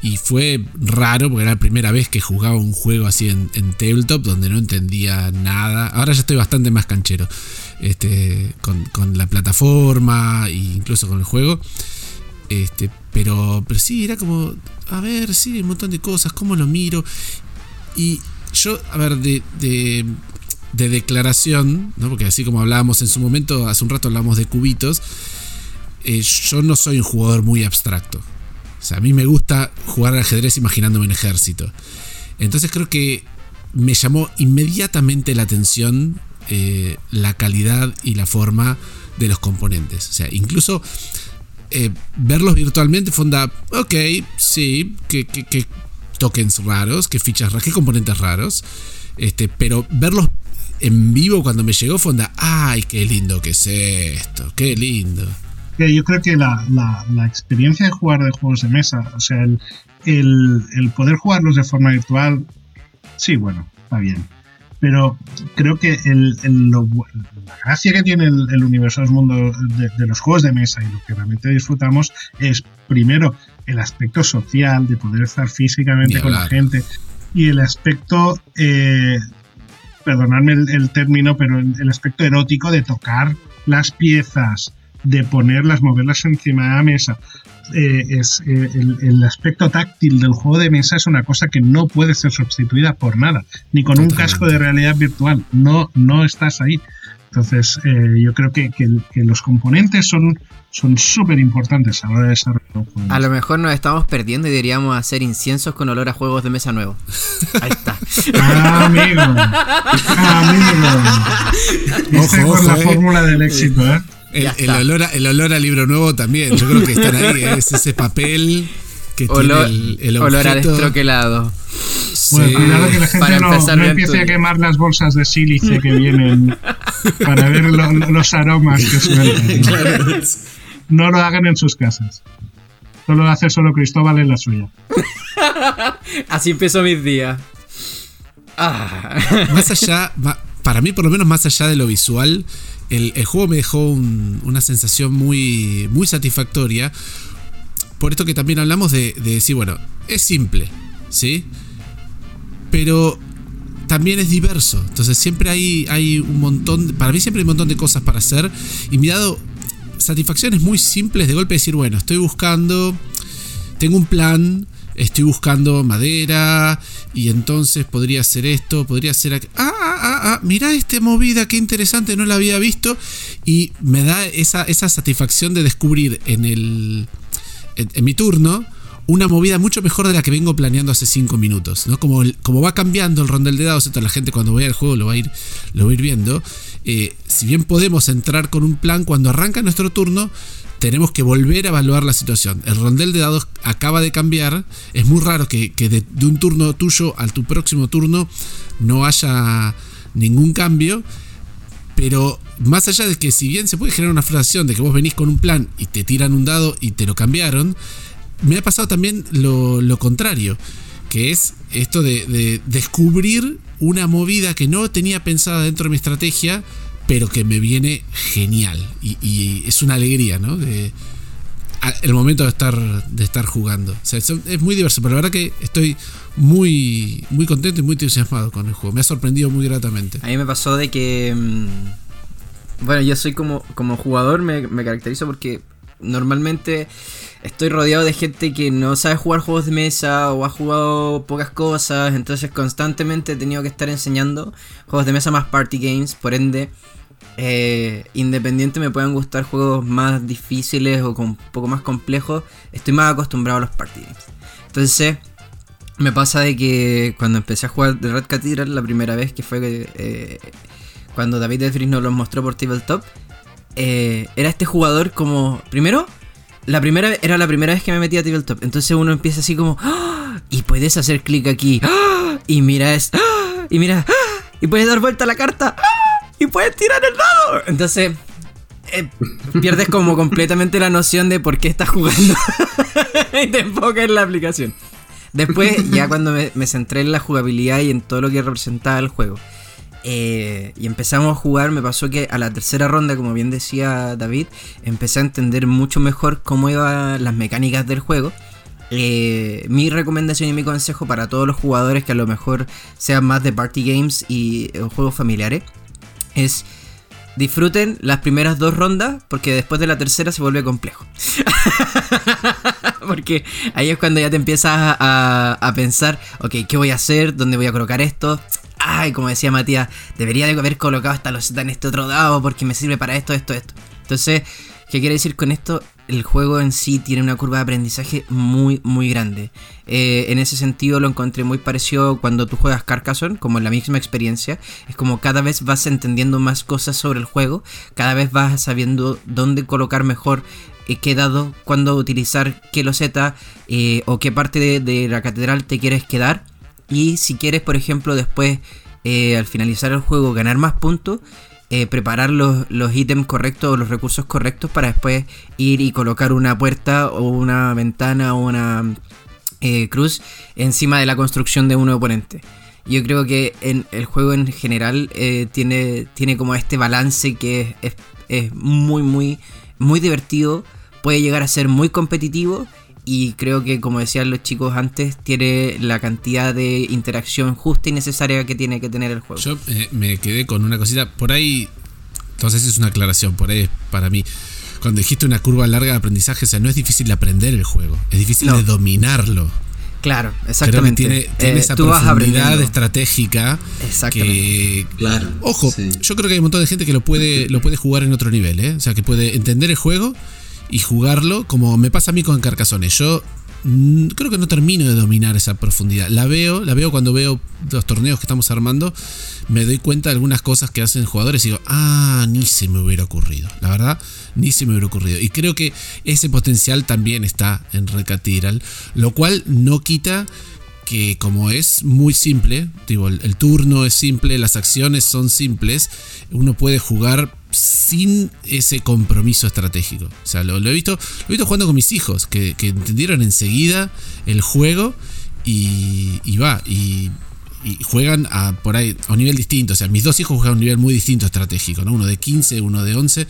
Y fue raro porque era la primera vez que jugaba un juego así en, tabletop donde no entendía nada. Ahora ya estoy bastante más canchero. Este, con, la plataforma e incluso con el juego. Este, pero, pero sí, era como. A ver, sí, un montón de cosas. ¿Cómo lo miro? Y yo, a ver, de de declaración, ¿no? porque así como hablábamos en su momento, hace un rato hablábamos de cubitos, eh, yo no soy un jugador muy abstracto. O sea, a mí me gusta jugar al ajedrez imaginándome un ejército. Entonces creo que me llamó inmediatamente la atención eh, la calidad y la forma de los componentes. O sea, incluso eh, verlos virtualmente fue onda, ok, sí, que, tokens raros, que fichas raras, que componentes raros. Este, pero verlos en vivo cuando me llegó fue onda, ay, qué lindo que es esto, qué lindo. Yo creo que la, la, experiencia de jugar de juegos de mesa, o sea, el, el, poder jugarlos de forma virtual, sí, bueno, está bien. Pero creo que el, la gracia que tiene el, universo del mundo de, los juegos de mesa y lo que realmente disfrutamos es, primero, el aspecto social de poder estar físicamente con la gente y el aspecto eh, perdonadme el, término, pero el, aspecto erótico de tocar las piezas, de ponerlas, moverlas encima de la mesa. Eh, es, eh, el, aspecto táctil del juego de mesa es una cosa que no puede ser sustituida por nada, ni con un casco de realidad virtual. No, no estás ahí. Entonces, eh, yo creo que, que, los componentes son son súper importantes a la hora de desarrollar un juego. A lo mejor nos estamos perdiendo y deberíamos hacer inciensos con olor a juegos de mesa nuevo. Ahí está. ah, amigo. Ah, amigo. Esa es la fórmula del éxito, ¿eh? El, olor a, el olor a libro nuevo también. Yo creo que están ahí. Es ese papel que olor, tiene el, el Olor a destroquelado. Bueno, cuidado que la gente no, empiece a quemar las bolsas de sílice que vienen para ver los aromas que sueltan. ¿no? lo hagan en sus casas. Solo lo hace solo Cristóbal en la suya. Así empezó mis días. Ah. Más allá, para mí por lo menos más allá de lo visual, el, juego me dejó una sensación muy, muy satisfactoria. Por esto que también hablamos de, de decir, bueno, es simple, ¿sí? pero también es diverso. Entonces siempre hay, hay un montón, para mí siempre hay un montón de cosas para hacer. Y me ha dado satisfacciones muy simples de golpe decir, bueno, estoy buscando, tengo un plan, estoy buscando madera y entonces podría hacer esto, podría hacer... Ah, ah, ah, ah, mira esta movida, qué interesante, no la había visto. Y me da esa, esa satisfacción de descubrir en el... en mi turno una movida mucho mejor de la que vengo planeando hace 5 minutos. ¿no? Como, como va cambiando el rondel de dados, esto la gente cuando vea el juego lo va a ir, lo va a ir viendo. Eh, si bien podemos entrar con un plan, cuando arranca nuestro turno, tenemos que volver a evaluar la situación. El rondel de dados acaba de cambiar. Es muy raro que, de, de, un turno tuyo al tu próximo turno no haya ningún cambio. Pero más allá de que si bien se puede generar una frustración de que vos venís con un plan y te tiran un dado y te lo cambiaron, me ha pasado también lo, contrario, que es esto de, descubrir una movida que no tenía pensada dentro de mi estrategia, pero que me viene genial. Y, es una alegría, ¿no? De, el momento de estar, de estar jugando. es muy diverso, pero la verdad que estoy muy, muy contento y muy entusiasmado con el juego. Me ha sorprendido muy gratamente. A mí me pasó de que. Mm, bueno, yo soy como, como jugador, me, me caracterizo porque normalmente estoy rodeado de gente que no sabe jugar juegos de mesa o ha jugado pocas cosas, entonces constantemente he tenido que estar enseñando juegos de mesa más party games, por ende, eh, independiente me puedan gustar juegos más difíciles o con un poco más complejos, estoy más acostumbrado a los party games. Entonces, me pasa de que cuando empecé a jugar The Red Cathedral la primera vez, que fue eh, cuando David Edfris nos lo mostró por Tabletop, eh, era este jugador como, primero, la primera era la primera vez que me metí a tabletop. Entonces uno empieza así como, ¡Ah! y puedes hacer clic aquí ¡Ah! y mira es ¡Ah! y mira y puedes dar vuelta a la carta y puedes tirar el dado. Entonces eh, pierdes como completamente la noción de por qué estás jugando y te enfocas en la aplicación. Después, ya cuando me, centré en la jugabilidad y en todo lo que representaba el juego, eh, y empezamos a jugar, me pasó que a la tercera ronda, como bien decía David, empecé a entender mucho mejor cómo iban las mecánicas del juego. Eh, mi recomendación y mi consejo para todos los jugadores que a lo mejor sean más de party games y juegos familiares es disfruten las primeras dos rondas porque después de la tercera se vuelve complejo. porque ahí es cuando ya te empiezas a, pensar, ok, ¿qué voy a hacer? ¿Dónde voy a colocar esto? Ay, como decía Matías, debería de haber colocado esta loseta en este otro dado porque me sirve para esto, esto, esto. Entonces, ¿qué quiere decir con esto? el juego en sí tiene una curva de aprendizaje muy, muy grande. Eh, en ese sentido lo encontré muy parecido cuando tú juegas Carcassonne, como en la misma experiencia. Es como cada vez vas entendiendo más cosas sobre el juego, cada vez vas sabiendo dónde colocar mejor eh, qué dado, cuándo utilizar qué loseta eh, o qué parte de, la catedral te quieres quedar. Y si quieres, por ejemplo, después, al finalizar el juego, ganar más puntos, eh, preparar los, ítems correctos o los recursos correctos para después ir y colocar una puerta o una ventana o una eh, cruz encima de la construcción de un oponente. Yo creo que en el juego en general eh, tiene, tiene como este balance que es, es muy, muy, muy divertido. Puede llegar a ser muy competitivo y creo que como decían los chicos antes tiene la cantidad de interacción justa y necesaria que tiene que tener el juego. Yo eh, me quedé con una cosita por ahí, entonces es una aclaración, por ahí para mí. Cuando dijiste una curva larga de aprendizaje, o sea, no es difícil de aprender el juego, es difícil de dominarlo. Claro, exactamente. tiene, tiene eh, esa profundidad estratégica. Exactamente. claro. Ojo, yo creo que hay un montón de gente que lo puede, lo puede jugar en otro nivel, ¿eh? O sea, que puede entender el juego y jugarlo como me pasa a mí con Carcassonne. Yo creo que no termino de dominar esa profundidad. La veo, la veo cuando veo los torneos que estamos armando, me doy cuenta de algunas cosas que hacen jugadores y digo, ah, ni se me hubiera ocurrido. La verdad, ni se me hubiera ocurrido. Y creo que ese potencial también está en Recatedral, lo cual no quita que como es muy simple, digo, el, turno es simple, las acciones son simples, uno puede jugar sin ese compromiso estratégico. O sea, lo, he, visto, lo he visto jugando con mis hijos, que, entendieron enseguida el juego y, va, y, juegan a, por ahí a un nivel distinto. O sea, mis dos hijos juegan a un nivel muy distinto estratégico, ¿no? Uno de 15, uno de 11.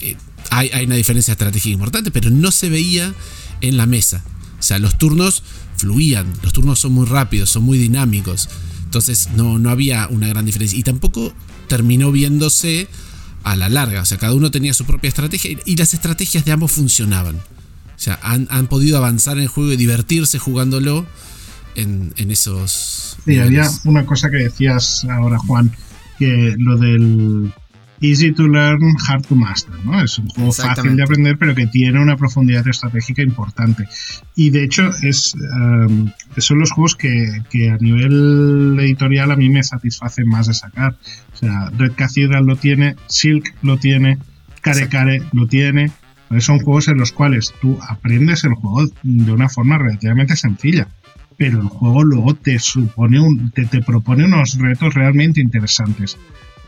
Eh, hay, hay una diferencia estratégica importante, pero no se veía en la mesa. O sea, los turnos fluían. Los turnos son muy rápidos, son muy dinámicos. Entonces no, no había una gran diferencia. Y tampoco terminó viéndose a la larga. O sea, cada uno tenía su propia estrategia y las estrategias de ambos funcionaban. O sea, han, podido avanzar en el juego y divertirse jugándolo en, esos. Sí, había una cosa que decías ahora, Juan, que lo del Easy to learn, hard to master, ¿no? Es un juego fácil de aprender, pero que tiene una profundidad estratégica importante. Y de hecho, es, um, son los juegos que, que, a nivel editorial a mí me satisfacen más de sacar. O sea, Red Cathedral lo tiene, Silk lo tiene, Care Care lo tiene. Son juegos en los cuales tú aprendes el juego de una forma relativamente sencilla pero el juego luego te supone un, te, te propone unos retos realmente interesantes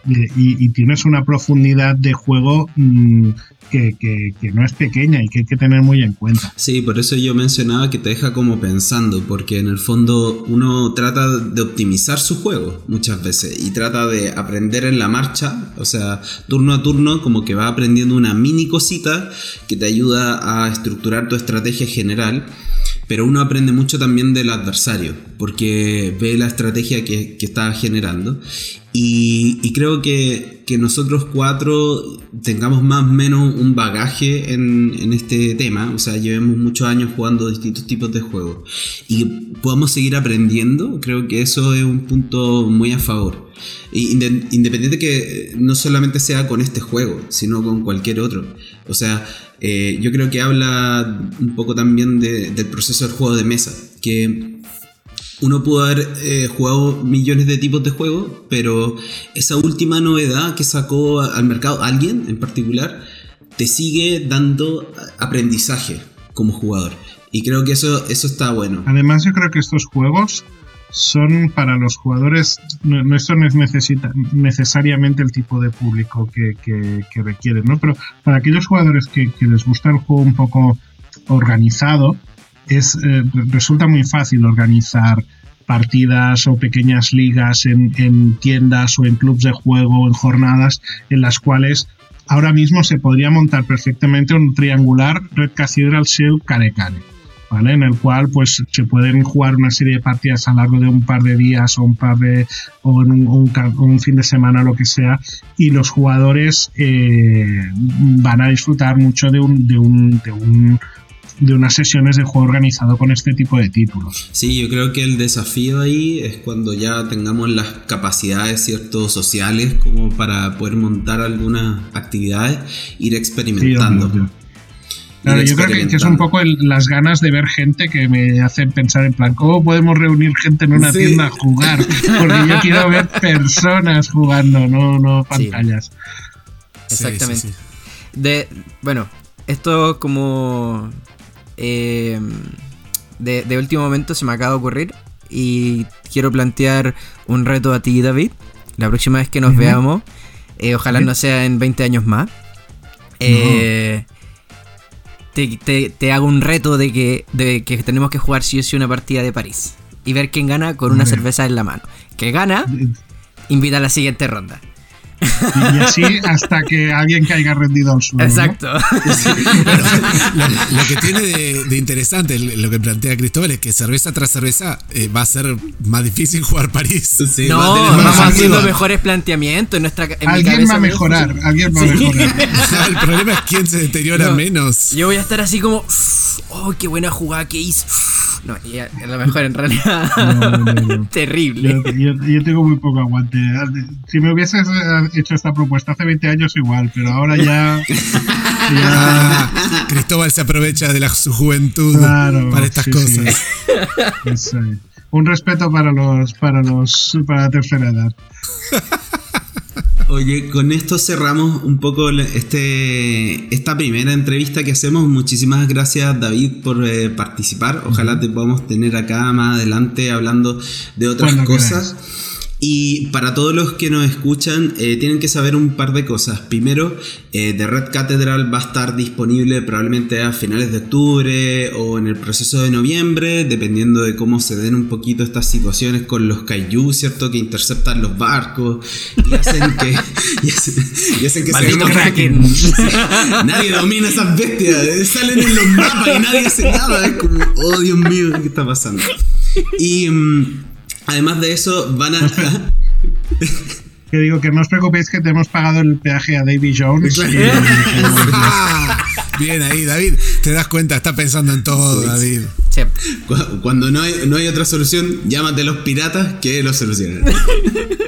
y, tienes una profundidad de juego mm, que, no es pequeña y que hay que tener muy en cuenta. Sí, por eso yo mencionaba que te deja como pensando, porque en el fondo uno trata de optimizar su juego muchas veces y trata de aprender en la marcha, o sea, turno a turno, como que va aprendiendo una mini cosita que te ayuda a estructurar tu estrategia general pero uno aprende mucho también del adversario, porque ve la estrategia que, que está generando. Y, creo que, que, nosotros cuatro tengamos más o menos un bagaje en, en, este tema, o sea, llevemos muchos años jugando distintos tipos de juegos y podamos seguir aprendiendo, creo que eso es un punto muy a favor. Independiente que no solamente sea con este juego, sino con cualquier otro. O sea, eh, yo creo que habla un poco también del proceso del juego de mesa, que uno pudo haber eh, jugado millones de tipos de juegos, pero esa última novedad que sacó al mercado alguien en particular, te sigue dando aprendizaje como jugador. Y creo que eso, eso está bueno. Además, yo creo que estos juegos son para los jugadores, no, esto no es necesita, necesariamente el tipo de público que, que, requieren, ¿no? Pero para aquellos jugadores que, les gusta el juego un poco organizado, es, eh, resulta muy fácil organizar partidas o pequeñas ligas en, en, tiendas o en clubs de juego, en jornadas en las cuales ahora mismo se podría montar perfectamente un triangular Red Cathedral Shield Care ¿vale? En el cual pues se pueden jugar una serie de partidas a lo largo de un par de días o un par de o en un, fin de semana lo que sea y los jugadores eh, van a disfrutar mucho de un, de un, de un de unas sesiones de juego organizado con este tipo de títulos. Sí, yo creo que el desafío ahí es cuando ya tengamos las capacidades ciertos sociales como para poder montar algunas actividades, ir experimentando. Claro, yo creo que, es un poco las ganas de ver gente que me hacen pensar en plan, ¿cómo podemos reunir gente en una tienda a jugar? Porque yo quiero ver personas jugando, no, no pantallas. Exactamente. de, bueno, esto como eh, de, último momento se me acaba de ocurrir y quiero plantear un reto a ti, David. La próxima vez que nos veamos, eh, ojalá no sea en 20 años más. Eh, te, hago un reto de que, de que tenemos que jugar sí o sí una partida de París y ver quién gana con una cerveza en la mano. Que gana, invita a la siguiente ronda. Y así hasta que alguien caiga rendido al suelo. Exacto. lo, que tiene de, interesante lo que plantea Cristóbal es que cerveza tras cerveza eh, va a ser más difícil jugar París. no, vamos haciendo mejores planteamientos. En nuestra, alguien va a mejorar. Alguien va a mejorar. el problema es quién se deteriora menos. Yo voy a estar así como, oh, qué buena jugada que hizo. No, a lo mejor en realidad. Terrible. Yo, tengo muy poco aguante. Si me hubieses hecho esta propuesta hace 20 años, igual, pero ahora ya. Cristóbal se aprovecha de la, su juventud para estas cosas. Un respeto para los, para los, para la tercera edad. Oye, con esto cerramos un poco este, esta primera entrevista que hacemos. Muchísimas gracias David por eh, participar. Ojalá te podamos tener acá más adelante hablando de otras cosas. Y para todos los que nos escuchan, eh, tienen que saber un par de cosas. Primero, eh, The Red Cathedral va a estar disponible probablemente a finales de octubre o en el proceso de noviembre, dependiendo de cómo se den un poquito estas situaciones con los kaiju, ¿cierto? Que interceptan los barcos y hacen que, y hacen, que se Nadie domina esas bestias, eh, salen en los mapas y nadie hace nada. Es como, oh Dios mío, ¿qué está pasando? Y. Mm, Además de eso, van a. que digo que no os preocupéis que te hemos pagado el peaje a Davy Jones. Bien ahí, David. Te das cuenta, está pensando en todo, David. Cuando no hay, no hay otra solución, llámate a los piratas que lo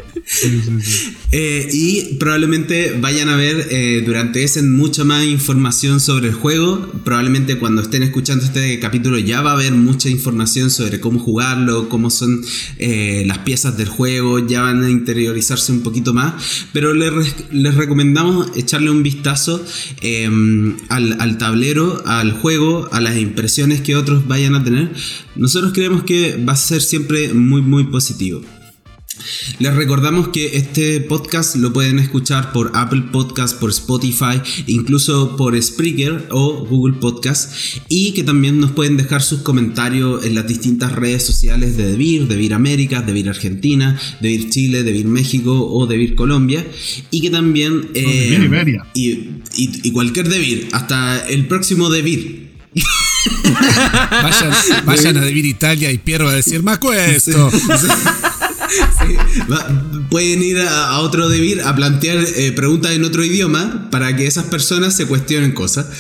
Eh, y probablemente vayan a ver eh, durante ese mucha más información sobre el juego. Probablemente cuando estén escuchando este capítulo ya va a haber mucha información sobre cómo jugarlo, cómo son eh, las piezas del juego, ya van a interiorizarse un poquito más. Pero les, les recomendamos echarle un vistazo em, al, al tablero, al juego, a las impresiones que otros vayan a tener. Nosotros creemos que va a ser siempre muy muy positivo. Les recordamos que este podcast lo pueden escuchar por Apple Podcast, por Spotify, incluso por Spreaker o Google Podcast y que también nos pueden dejar sus comentarios en las distintas redes sociales de Devir, Devir América, Devir Argentina, Devir Chile, Devir México o Devir Colombia y que también... Eh, y, y, cualquier Devir, hasta el próximo Devir. vayan, vayan a Devir Italia y Piero va a decir, más pueden ir a, otro Devir a plantear eh, preguntas en otro idioma para que esas personas se cuestionen cosas.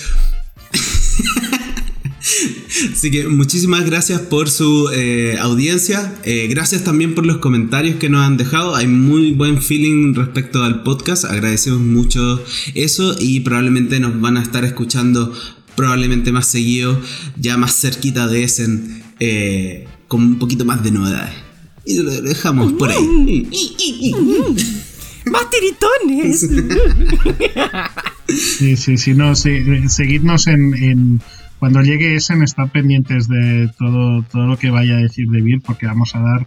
Así que muchísimas gracias por su eh, audiencia. Eh, gracias también por los comentarios que nos han dejado. Hay muy buen feeling respecto al podcast. Agradecemos mucho eso y probablemente nos van a estar escuchando probablemente más seguido, ya más cerquita de Essen, con un poquito más de novedades y lo dejamos por ahí. ¡Más tiritones! Sí, sí, sí, no, seguidnos en, cuando llegue ese, me están pendientes de todo, todo lo que vaya a decir David, porque vamos a dar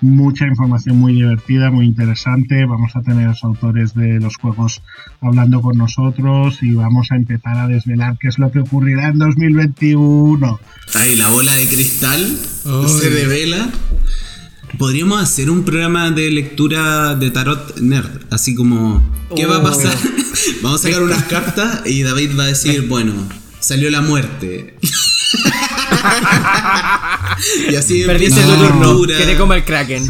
mucha información muy divertida, muy interesante. Vamos a tener a los autores de los juegos hablando con nosotros y vamos a empezar a desvelar qué es lo que ocurrirá en 2021. Ahí la bola de cristal se revela. Podríamos hacer un programa de lectura de tarot nerd, así como ¿qué va a pasar? Vamos a sacar unas cartas y David va a decir, bueno, salió la muerte. y así Perdiste tu turno. Quedé como el Kraken.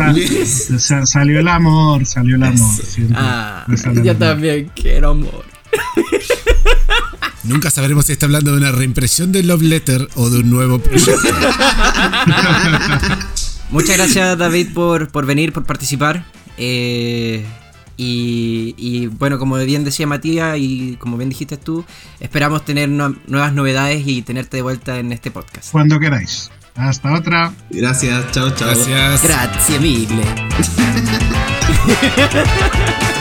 salió el amor, salió el amor. Ah, yo también quiero amor. Nunca sabremos si está hablando de una reimpresión de Love Letter o de un nuevo proyecto. Muchas gracias David por, por venir, por participar. Eh, y, bueno, como bien decía Matías y como bien dijiste tú, esperamos tener nuevas novedades y tenerte de vuelta en este podcast. Cuando queráis. Hasta otra. Gracias, chao, chao. Gracias. Gracias mille.